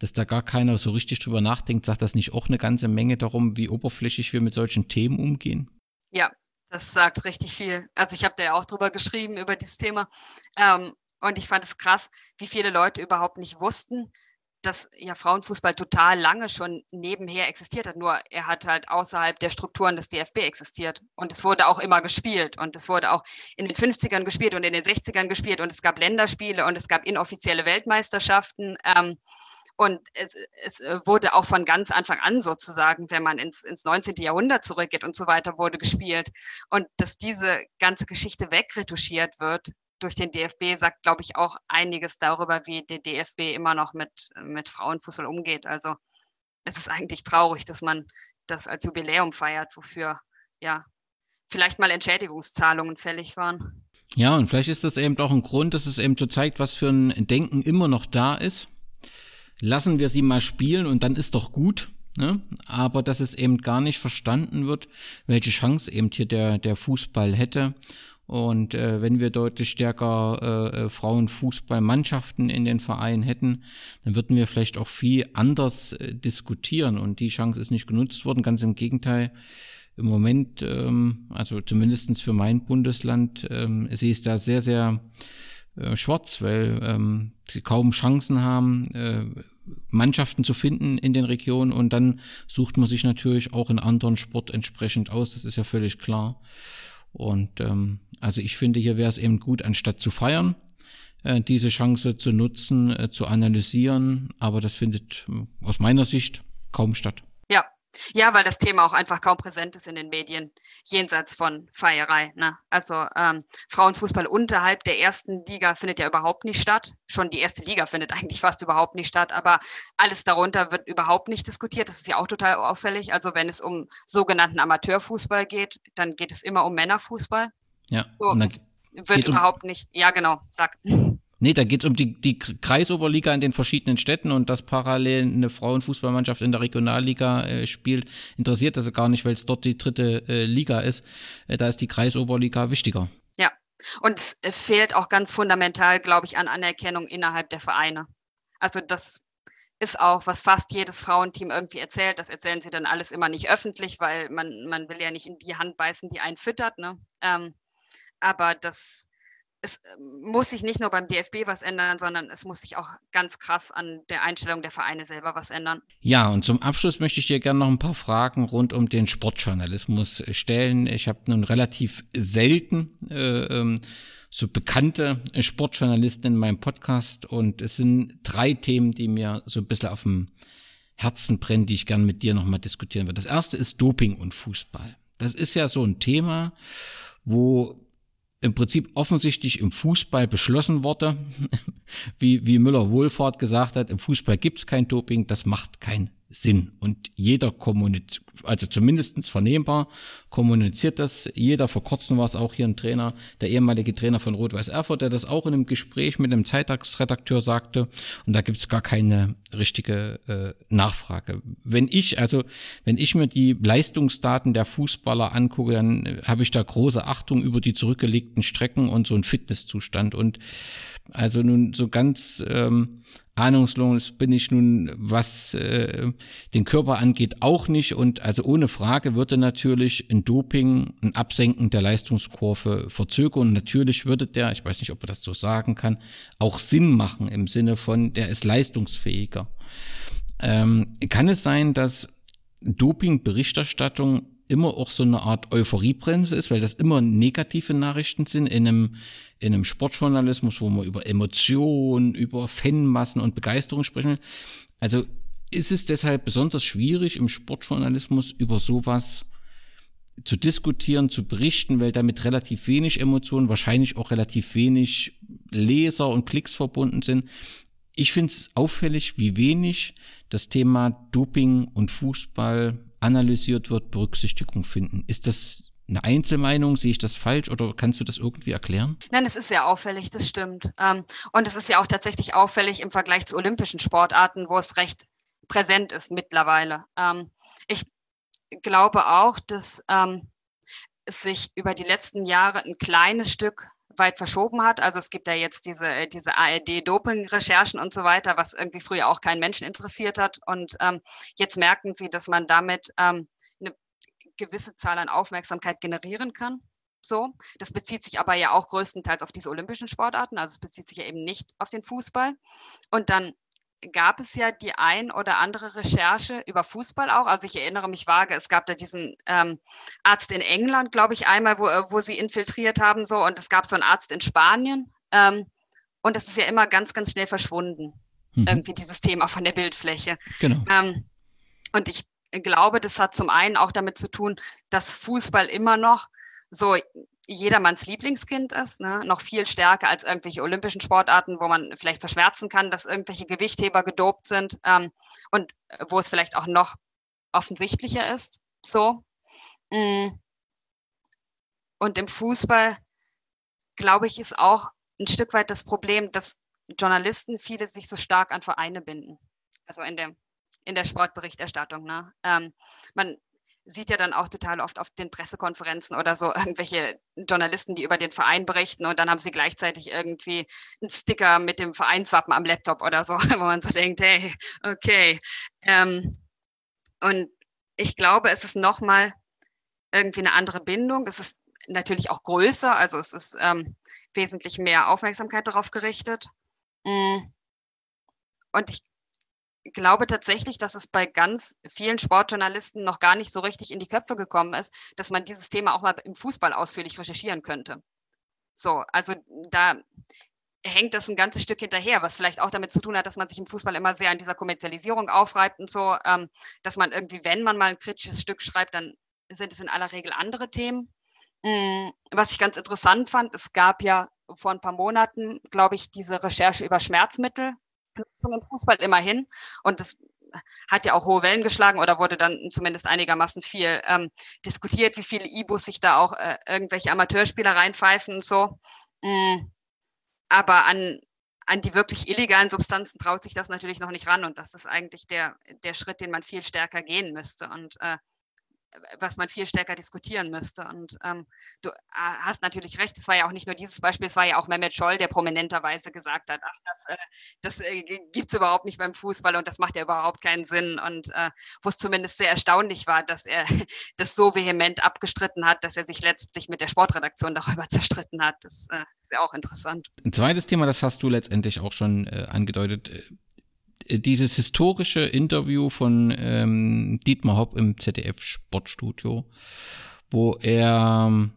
S7: dass da gar keiner so richtig drüber nachdenkt, sagt das nicht auch eine ganze Menge darum, wie oberflächlich wir mit solchen Themen umgehen?
S8: Ja, das sagt richtig viel. Also ich habe da ja auch drüber geschrieben, über dieses Thema. Ähm, und ich fand es krass, wie viele Leute überhaupt nicht wussten, dass ja Frauenfußball total lange schon nebenher existiert hat. Nur er hat halt außerhalb der Strukturen des DFB existiert. Und es wurde auch immer gespielt. Und es wurde auch in den 50ern gespielt und in den 60ern gespielt. Und es gab Länderspiele und es gab inoffizielle Weltmeisterschaften. Ähm, und es, es äh, wurde auch von ganz Anfang an sozusagen, wenn man ins, ins 19. Jahrhundert zurückgeht und so weiter, wurde gespielt. Und dass diese ganze Geschichte wegretuschiert wird durch den DFB, sagt, glaube ich, auch einiges darüber, wie der DFB immer noch mit, mit Frauenfußball umgeht. Also es ist eigentlich traurig, dass man das als Jubiläum feiert, wofür ja vielleicht mal Entschädigungszahlungen fällig waren.
S7: Ja, und vielleicht ist das eben auch ein Grund, dass es eben so zeigt, was für ein Denken immer noch da ist lassen wir sie mal spielen und dann ist doch gut. Ne? Aber dass es eben gar nicht verstanden wird, welche Chance eben hier der, der Fußball hätte. Und äh, wenn wir deutlich stärker äh, äh, Frauenfußballmannschaften in den Vereinen hätten, dann würden wir vielleicht auch viel anders äh, diskutieren. Und die Chance ist nicht genutzt worden. Ganz im Gegenteil. Im Moment, ähm, also zumindestens für mein Bundesland, ähm, ich es da sehr, sehr äh, schwarz, weil ähm, sie kaum Chancen haben, äh, Mannschaften zu finden in den Regionen und dann sucht man sich natürlich auch in anderen Sport entsprechend aus, das ist ja völlig klar. Und ähm, also ich finde, hier wäre es eben gut, anstatt zu feiern, äh, diese Chance zu nutzen, äh, zu analysieren, aber das findet äh, aus meiner Sicht kaum statt.
S8: Ja, weil das Thema auch einfach kaum präsent ist in den Medien, jenseits von Feierei. Ne? Also ähm, Frauenfußball unterhalb der ersten Liga findet ja überhaupt nicht statt. Schon die erste Liga findet eigentlich fast überhaupt nicht statt, aber alles darunter wird überhaupt nicht diskutiert. Das ist ja auch total auffällig. Also wenn es um sogenannten Amateurfußball geht, dann geht es immer um Männerfußball.
S7: Ja.
S8: So, wird überhaupt nicht, ja genau, sag.
S7: Nee, da geht's um die, die Kreisoberliga in den verschiedenen Städten und dass parallel eine Frauenfußballmannschaft in der Regionalliga äh, spielt, interessiert das gar nicht, weil es dort die dritte äh, Liga ist. Äh, da ist die Kreisoberliga wichtiger.
S8: Ja, und es äh, fehlt auch ganz fundamental, glaube ich, an Anerkennung innerhalb der Vereine. Also das ist auch, was fast jedes Frauenteam irgendwie erzählt. Das erzählen sie dann alles immer nicht öffentlich, weil man, man will ja nicht in die Hand beißen, die einen füttert. Ne? Ähm, aber das es ähm, muss sich nicht nur beim DFB was ändern, sondern es muss sich auch ganz krass an der Einstellung der Vereine selber was ändern.
S7: Ja, und zum Abschluss möchte ich dir gerne noch ein paar Fragen rund um den Sportjournalismus stellen. Ich habe nun relativ selten äh, ähm, so bekannte Sportjournalisten in meinem Podcast und es sind drei Themen, die mir so ein bisschen auf dem Herzen brennen, die ich gerne mit dir nochmal diskutieren würde. Das erste ist Doping und Fußball. Das ist ja so ein Thema, wo im Prinzip offensichtlich im Fußball beschlossen wurde, wie, wie Müller-Wohlfahrt gesagt hat, im Fußball gibt es kein Doping, das macht keinen Sinn. Und jeder kommuniziert, also zumindestens vernehmbar, kommuniziert das. Jeder, vor kurzem war es auch hier ein Trainer, der ehemalige Trainer von Rot-Weiß Erfurt, der das auch in einem Gespräch mit einem Zeitagsredakteur sagte. Und da gibt es gar keine richtige äh, Nachfrage. Wenn ich, also wenn ich mir die Leistungsdaten der Fußballer angucke, dann äh, habe ich da große Achtung über die zurückgelegten Strecken und so einen Fitnesszustand. Und also nun so ganz ähm, ahnungslos bin ich nun, was äh, den Körper angeht, auch nicht. Und also ohne Frage würde natürlich ein Doping, ein Absenken der Leistungskurve verzögern. Und natürlich würde der, ich weiß nicht, ob man das so sagen kann, auch Sinn machen im Sinne von, der ist leistungsfähiger. Ähm, kann es sein, dass Doping-Berichterstattung immer auch so eine Art Euphoriebremse ist, weil das immer negative Nachrichten sind in einem, in einem Sportjournalismus, wo man über Emotionen, über Fanmassen und Begeisterung sprechen. Also ist es deshalb besonders schwierig im Sportjournalismus über sowas zu diskutieren, zu berichten, weil damit relativ wenig Emotionen, wahrscheinlich auch relativ wenig Leser und Klicks verbunden sind. Ich finde es auffällig, wie wenig das Thema Doping und Fußball analysiert wird, Berücksichtigung finden. Ist das eine Einzelmeinung? Sehe ich das falsch oder kannst du das irgendwie erklären?
S8: Nein, es ist sehr auffällig, das stimmt. Ähm, und es ist ja auch tatsächlich auffällig im Vergleich zu olympischen Sportarten, wo es recht präsent ist mittlerweile. Ähm, ich glaube auch, dass ähm, es sich über die letzten Jahre ein kleines Stück weit verschoben hat. Also es gibt ja jetzt diese, äh, diese ARD-Doping-Recherchen und so weiter, was irgendwie früher auch keinen Menschen interessiert hat. Und ähm, jetzt merken sie, dass man damit ähm, eine gewisse Zahl an Aufmerksamkeit generieren kann. So, das bezieht sich aber ja auch größtenteils auf diese olympischen Sportarten, also es bezieht sich ja eben nicht auf den Fußball. Und dann gab es ja die ein oder andere Recherche über Fußball auch. Also ich erinnere mich vage, es gab da diesen ähm, Arzt in England, glaube ich, einmal, wo, wo sie infiltriert haben so und es gab so einen Arzt in Spanien. Ähm, und das ist ja immer ganz, ganz schnell verschwunden. Mhm. Irgendwie dieses Thema von der Bildfläche. Genau. Ähm, und ich glaube, das hat zum einen auch damit zu tun, dass Fußball immer noch so jedermanns Lieblingskind ist, ne? noch viel stärker als irgendwelche olympischen Sportarten, wo man vielleicht verschwärzen kann, dass irgendwelche Gewichtheber gedopt sind ähm, und äh, wo es vielleicht auch noch offensichtlicher ist. So. Mm. Und im Fußball, glaube ich, ist auch ein Stück weit das Problem, dass Journalisten viele sich so stark an Vereine binden. Also in der, in der Sportberichterstattung. Ne? Ähm, man sieht ja dann auch total oft auf den Pressekonferenzen oder so irgendwelche Journalisten, die über den Verein berichten und dann haben sie gleichzeitig irgendwie einen Sticker mit dem Vereinswappen am Laptop oder so, wo man so denkt, hey, okay. Ähm, und ich glaube, es ist nochmal irgendwie eine andere Bindung. Es ist natürlich auch größer, also es ist ähm, wesentlich mehr Aufmerksamkeit darauf gerichtet. Mm. Und ich glaube tatsächlich, dass es bei ganz vielen Sportjournalisten noch gar nicht so richtig in die Köpfe gekommen ist, dass man dieses Thema auch mal im Fußball ausführlich recherchieren könnte. So, also da hängt das ein ganzes Stück hinterher, was vielleicht auch damit zu tun hat, dass man sich im Fußball immer sehr an dieser Kommerzialisierung aufreibt und so, ähm, dass man irgendwie, wenn man mal ein kritisches Stück schreibt, dann sind es in aller Regel andere Themen. Mm, was ich ganz interessant fand, es gab ja vor ein paar Monaten, glaube ich, diese Recherche über Schmerzmittel, Nutzung im Fußball immerhin. Und das hat ja auch hohe Wellen geschlagen oder wurde dann zumindest einigermaßen viel ähm, diskutiert, wie viele E-Bus sich da auch äh, irgendwelche Amateurspieler reinpfeifen und so. Mm. Aber an, an die wirklich illegalen Substanzen traut sich das natürlich noch nicht ran. Und das ist eigentlich der, der Schritt, den man viel stärker gehen müsste. Und äh, was man viel stärker diskutieren müsste. Und ähm, du äh, hast natürlich recht, es war ja auch nicht nur dieses Beispiel, es war ja auch Mehmet Scholl, der prominenterweise gesagt hat, ach, das, äh, das äh, gibt es überhaupt nicht beim Fußball und das macht ja überhaupt keinen Sinn. Und äh, wo es zumindest sehr erstaunlich war, dass er das so vehement abgestritten hat, dass er sich letztlich mit der Sportredaktion darüber zerstritten hat. Das äh, ist ja auch interessant.
S7: Ein zweites Thema, das hast du letztendlich auch schon äh, angedeutet dieses historische Interview von ähm, Dietmar Hopp im ZDF Sportstudio, wo er ähm,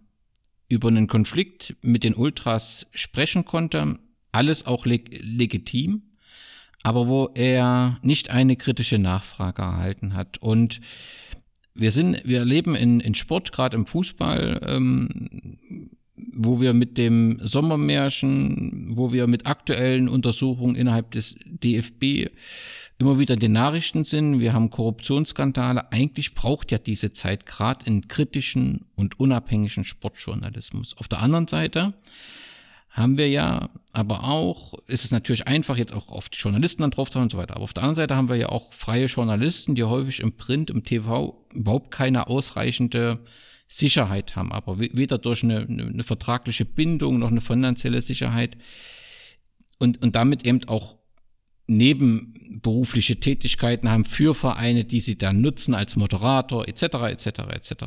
S7: über einen Konflikt mit den Ultras sprechen konnte, alles auch leg legitim, aber wo er nicht eine kritische Nachfrage erhalten hat. Und wir sind, wir leben in, in Sport, gerade im Fußball, ähm, wo wir mit dem Sommermärchen, wo wir mit aktuellen Untersuchungen innerhalb des DFB immer wieder in den Nachrichten sind. Wir haben Korruptionsskandale. Eigentlich braucht ja diese Zeit gerade in kritischen und unabhängigen Sportjournalismus. Auf der anderen Seite haben wir ja aber auch, ist es natürlich einfach, jetzt auch auf die Journalisten dann drauf zu und so weiter. Aber auf der anderen Seite haben wir ja auch freie Journalisten, die häufig im Print, im TV überhaupt keine ausreichende Sicherheit haben, aber weder durch eine, eine vertragliche Bindung noch eine finanzielle Sicherheit und, und damit eben auch nebenberufliche Tätigkeiten haben für Vereine, die sie dann nutzen als Moderator etc. etc. etc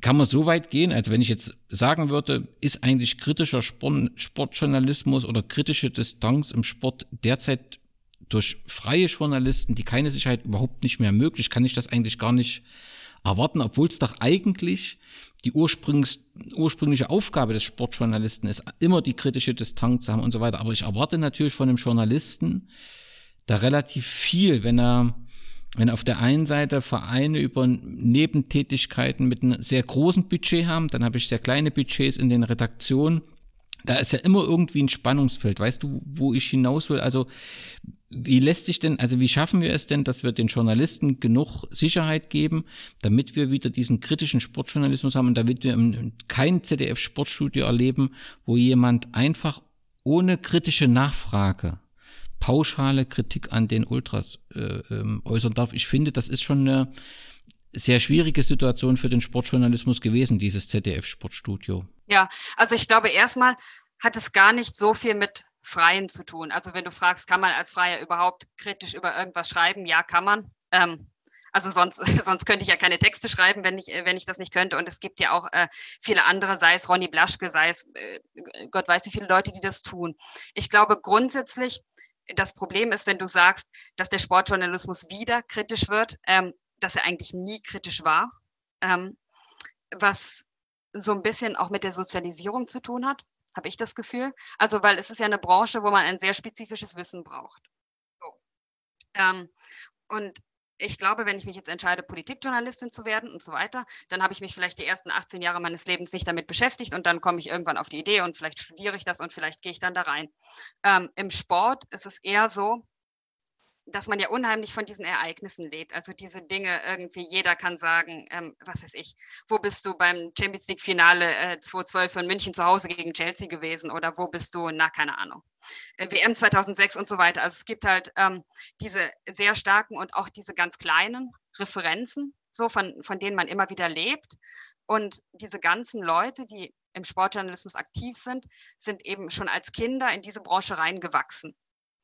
S7: kann man so weit gehen, als wenn ich jetzt sagen würde, ist eigentlich kritischer Sportjournalismus oder kritische Distanz im Sport derzeit durch freie Journalisten, die keine Sicherheit überhaupt nicht mehr möglich, kann ich das eigentlich gar nicht erwarten, obwohl es doch eigentlich die ursprüngliche Aufgabe des Sportjournalisten ist, immer die kritische Distanz zu haben und so weiter. Aber ich erwarte natürlich von einem Journalisten da relativ viel, wenn er wenn auf der einen Seite Vereine über Nebentätigkeiten mit einem sehr großen Budget haben, dann habe ich sehr kleine Budgets in den Redaktionen. Da ist ja immer irgendwie ein Spannungsfeld. Weißt du, wo ich hinaus will? Also, wie lässt sich denn, also wie schaffen wir es denn, dass wir den Journalisten genug Sicherheit geben, damit wir wieder diesen kritischen Sportjournalismus haben und damit wir kein ZDF-Sportstudio erleben, wo jemand einfach ohne kritische Nachfrage pauschale Kritik an den Ultras äh, ähm, äußern darf. Ich finde, das ist schon eine sehr schwierige Situation für den Sportjournalismus gewesen, dieses ZDF-Sportstudio.
S8: Ja, also ich glaube, erstmal hat es gar nicht so viel mit Freien zu tun. Also wenn du fragst, kann man als Freier überhaupt kritisch über irgendwas schreiben? Ja, kann man. Ähm, also sonst, sonst könnte ich ja keine Texte schreiben, wenn ich, wenn ich das nicht könnte. Und es gibt ja auch äh, viele andere, sei es Ronny Blaschke, sei es äh, Gott weiß wie viele Leute, die das tun. Ich glaube grundsätzlich das Problem ist, wenn du sagst, dass der Sportjournalismus wieder kritisch wird, ähm, dass er eigentlich nie kritisch war, ähm, was so ein bisschen auch mit der Sozialisierung zu tun hat, habe ich das Gefühl. Also, weil es ist ja eine Branche, wo man ein sehr spezifisches Wissen braucht. So. Ähm, und ich glaube, wenn ich mich jetzt entscheide, Politikjournalistin zu werden und so weiter, dann habe ich mich vielleicht die ersten 18 Jahre meines Lebens nicht damit beschäftigt und dann komme ich irgendwann auf die Idee und vielleicht studiere ich das und vielleicht gehe ich dann da rein. Ähm, Im Sport ist es eher so, dass man ja unheimlich von diesen Ereignissen lebt. Also diese Dinge irgendwie, jeder kann sagen, ähm, was weiß ich, wo bist du beim Champions League Finale äh, 2012 von München zu Hause gegen Chelsea gewesen oder wo bist du, na, keine Ahnung. Äh, WM 2006 und so weiter. Also es gibt halt ähm, diese sehr starken und auch diese ganz kleinen Referenzen, so von, von denen man immer wieder lebt. Und diese ganzen Leute, die im Sportjournalismus aktiv sind, sind eben schon als Kinder in diese Branche reingewachsen.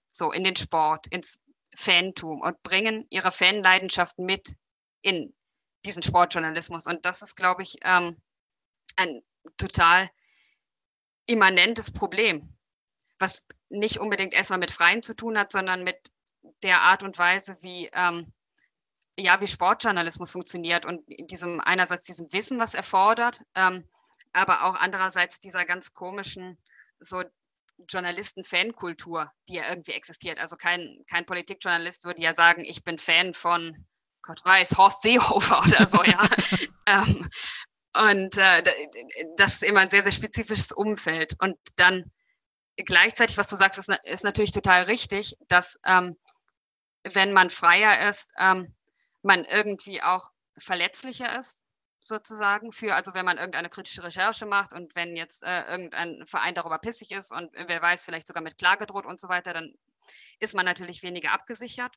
S8: So in den Sport, ins Fantum und bringen ihre Fanleidenschaft mit in diesen Sportjournalismus. Und das ist, glaube ich, ähm, ein total immanentes Problem, was nicht unbedingt erstmal mit Freien zu tun hat, sondern mit der Art und Weise, wie, ähm, ja, wie Sportjournalismus funktioniert und diesem einerseits diesem Wissen, was er fordert, ähm, aber auch andererseits dieser ganz komischen, so Journalisten-Fankultur, die ja irgendwie existiert. Also kein, kein Politikjournalist würde ja sagen, ich bin Fan von, Gott weiß, Horst Seehofer oder so, ja. ähm, und äh, das ist immer ein sehr, sehr spezifisches Umfeld. Und dann gleichzeitig, was du sagst, ist, ist natürlich total richtig, dass ähm, wenn man freier ist, ähm, man irgendwie auch verletzlicher ist sozusagen für, also wenn man irgendeine kritische Recherche macht und wenn jetzt äh, irgendein Verein darüber pissig ist und wer weiß, vielleicht sogar mit Klage droht und so weiter, dann ist man natürlich weniger abgesichert.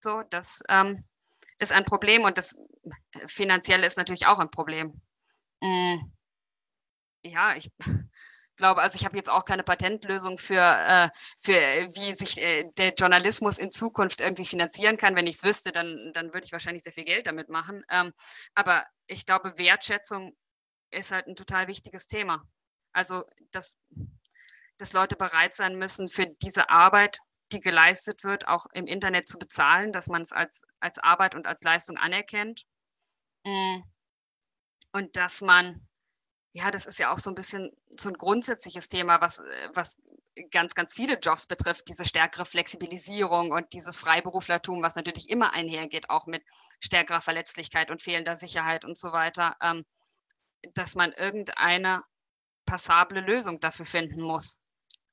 S8: So, das ähm, ist ein Problem und das Finanzielle ist natürlich auch ein Problem. Mhm. Ja, ich glaube, also ich habe jetzt auch keine Patentlösung für, äh, für wie sich äh, der Journalismus in Zukunft irgendwie finanzieren kann. Wenn ich es wüsste, dann, dann würde ich wahrscheinlich sehr viel Geld damit machen. Ähm, aber ich glaube, Wertschätzung ist halt ein total wichtiges Thema. Also, dass, dass Leute bereit sein müssen, für diese Arbeit, die geleistet wird, auch im Internet zu bezahlen, dass man es als, als Arbeit und als Leistung anerkennt. Mm. Und dass man ja, das ist ja auch so ein bisschen so ein grundsätzliches Thema, was, was ganz, ganz viele Jobs betrifft, diese stärkere Flexibilisierung und dieses Freiberuflertum, was natürlich immer einhergeht, auch mit stärkerer Verletzlichkeit und fehlender Sicherheit und so weiter. Ähm, dass man irgendeine passable Lösung dafür finden muss,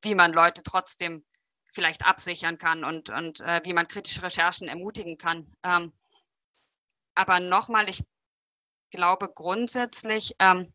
S8: wie man Leute trotzdem vielleicht absichern kann und, und äh, wie man kritische Recherchen ermutigen kann. Ähm, aber nochmal, ich glaube grundsätzlich, ähm,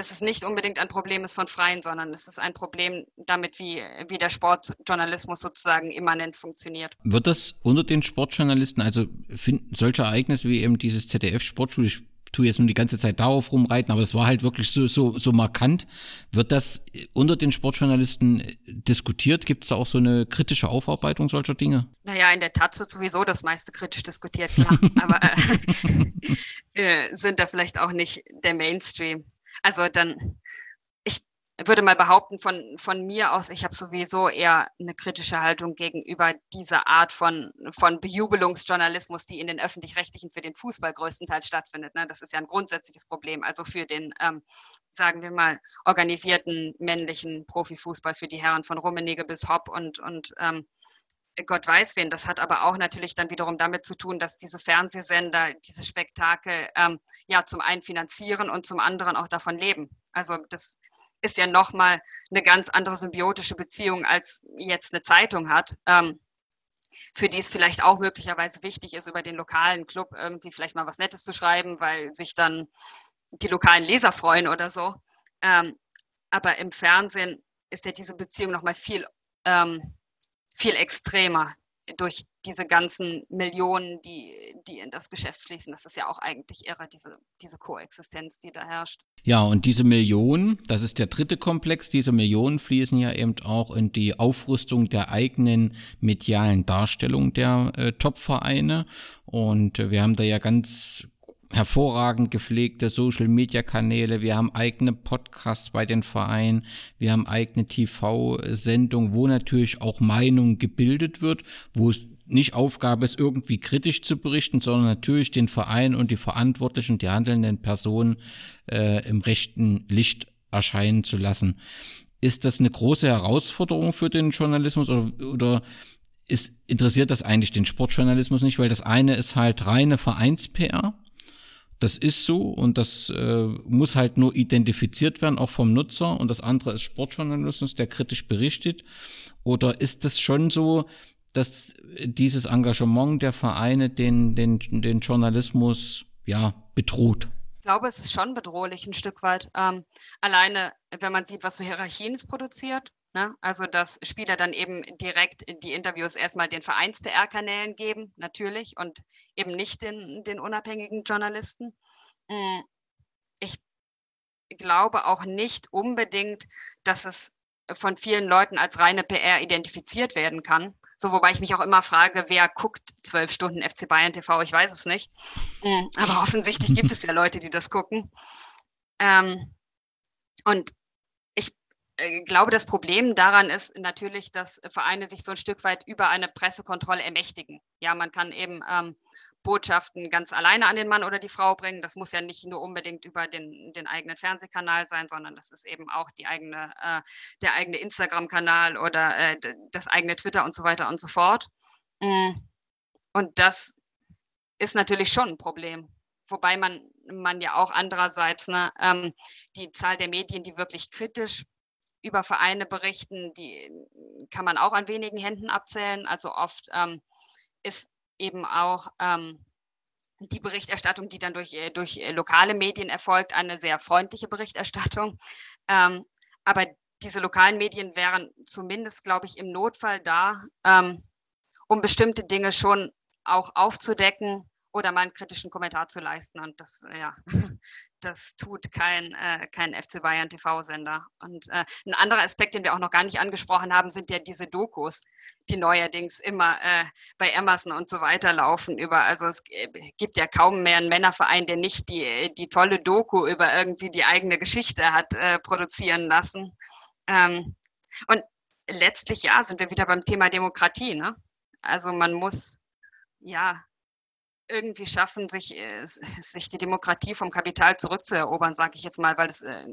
S8: dass es nicht unbedingt ein Problem ist von Freien, sondern es ist ein Problem damit, wie, wie der Sportjournalismus sozusagen immanent funktioniert.
S7: Wird das unter den Sportjournalisten, also finden solche Ereignisse wie eben dieses ZDF-Sportschule tue jetzt nur die ganze Zeit darauf rumreiten, aber es war halt wirklich so, so, so markant. Wird das unter den Sportjournalisten diskutiert? Gibt es da auch so eine kritische Aufarbeitung solcher Dinge?
S8: Naja, in der Tat wird sowieso das meiste kritisch diskutiert, klar. aber äh, sind da vielleicht auch nicht der Mainstream. Also dann würde mal behaupten, von, von mir aus, ich habe sowieso eher eine kritische Haltung gegenüber dieser Art von, von Bejubelungsjournalismus, die in den öffentlich-rechtlichen für den Fußball größtenteils stattfindet. Ne? Das ist ja ein grundsätzliches Problem. Also für den, ähm, sagen wir mal, organisierten männlichen Profifußball, für die Herren von Rummenigge bis Hopp und, und ähm, Gott weiß wen. Das hat aber auch natürlich dann wiederum damit zu tun, dass diese Fernsehsender diese Spektakel ähm, ja zum einen finanzieren und zum anderen auch davon leben. Also das ist ja nochmal eine ganz andere symbiotische Beziehung, als jetzt eine Zeitung hat. Ähm, für die es vielleicht auch möglicherweise wichtig ist, über den lokalen Club irgendwie vielleicht mal was Nettes zu schreiben, weil sich dann die lokalen Leser freuen oder so. Ähm, aber im Fernsehen ist ja diese Beziehung nochmal viel, ähm, viel extremer durch diese ganzen Millionen, die, die in das Geschäft fließen. Das ist ja auch eigentlich irre, diese, diese Koexistenz, die da herrscht.
S7: Ja, und diese Millionen, das ist der dritte Komplex, diese Millionen fließen ja eben auch in die Aufrüstung der eigenen medialen Darstellung der äh, Top-Vereine. Und äh, wir haben da ja ganz hervorragend gepflegte Social-Media-Kanäle, wir haben eigene Podcasts bei den Vereinen, wir haben eigene TV-Sendungen, wo natürlich auch Meinung gebildet wird, wo es nicht Aufgabe ist, irgendwie kritisch zu berichten, sondern natürlich den Verein und die Verantwortlichen, die handelnden Personen äh, im rechten Licht erscheinen zu lassen. Ist das eine große Herausforderung für den Journalismus oder, oder ist, interessiert das eigentlich den Sportjournalismus nicht? Weil das eine ist halt reine Vereins-PR das ist so und das äh, muss halt nur identifiziert werden, auch vom Nutzer. Und das andere ist Sportjournalismus, der kritisch berichtet. Oder ist das schon so, dass dieses Engagement der Vereine den, den, den Journalismus ja bedroht?
S8: Ich glaube, es ist schon bedrohlich ein Stück weit. Ähm, alleine, wenn man sieht, was für Hierarchien es produziert. Ne? Also, dass Spieler dann eben direkt in die Interviews erstmal den Vereins-PR-Kanälen geben, natürlich, und eben nicht den, den unabhängigen Journalisten. Hm, ich glaube auch nicht unbedingt, dass es von vielen Leuten als reine PR identifiziert werden kann. So, wobei ich mich auch immer frage, wer guckt zwölf Stunden FC Bayern TV? Ich weiß es nicht. Hm, aber offensichtlich gibt es ja Leute, die das gucken. Ähm, und äh, glaube, das Problem daran ist natürlich, dass Vereine sich so ein Stück weit über eine Pressekontrolle ermächtigen. Ja, man kann eben ähm, Botschaften ganz alleine an den Mann oder die Frau bringen. Das muss ja nicht nur unbedingt über den, den eigenen Fernsehkanal sein, sondern das ist eben auch die eigene, äh, der eigene Instagram-Kanal oder äh, das eigene Twitter und so weiter und so fort. Mm. Und das ist natürlich schon ein Problem. Wobei man, man ja auch andererseits ne, ähm, die Zahl der Medien, die wirklich kritisch über Vereine berichten, die kann man auch an wenigen Händen abzählen. Also oft ähm, ist eben auch ähm, die Berichterstattung, die dann durch, äh, durch äh, lokale Medien erfolgt, eine sehr freundliche Berichterstattung. Ähm, aber diese lokalen Medien wären zumindest, glaube ich, im Notfall da, ähm, um bestimmte Dinge schon auch aufzudecken oder mal einen kritischen Kommentar zu leisten. Und das, äh, ja, das tut kein, äh, kein FC Bayern TV-Sender. Und äh, ein anderer Aspekt, den wir auch noch gar nicht angesprochen haben, sind ja diese Dokus, die neuerdings immer äh, bei Amazon und so weiter laufen. Über, also es gibt ja kaum mehr einen Männerverein, der nicht die, die tolle Doku über irgendwie die eigene Geschichte hat äh, produzieren lassen. Ähm, und letztlich, ja, sind wir wieder beim Thema Demokratie. Ne? Also man muss, ja, irgendwie schaffen, sich, äh, sich die Demokratie vom Kapital zurückzuerobern, sage ich jetzt mal, weil es, äh,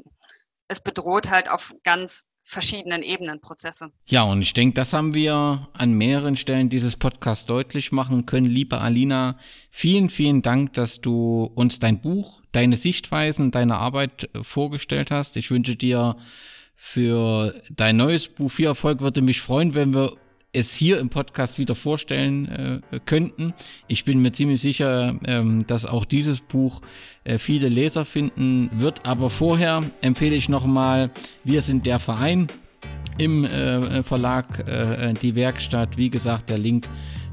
S8: es bedroht halt auf ganz verschiedenen Ebenen Prozesse.
S7: Ja, und ich denke, das haben wir an mehreren Stellen dieses Podcasts deutlich machen können. Liebe Alina, vielen, vielen Dank, dass du uns dein Buch, deine Sichtweisen, deine Arbeit äh, vorgestellt hast. Ich wünsche dir für dein neues Buch viel Erfolg. Würde mich freuen, wenn wir es hier im Podcast wieder vorstellen äh, könnten. Ich bin mir ziemlich sicher, ähm, dass auch dieses Buch äh, viele Leser finden wird. Aber vorher empfehle ich nochmal, wir sind der Verein im äh, Verlag äh, Die Werkstatt. Wie gesagt, der Link,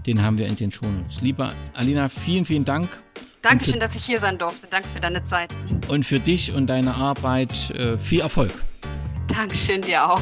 S7: den haben wir in den Shownotes. Lieber Alina, vielen, vielen Dank.
S8: Dankeschön, dass ich hier sein durfte. Danke für deine Zeit.
S7: Und für dich und deine Arbeit äh, viel Erfolg.
S8: Dankeschön dir auch.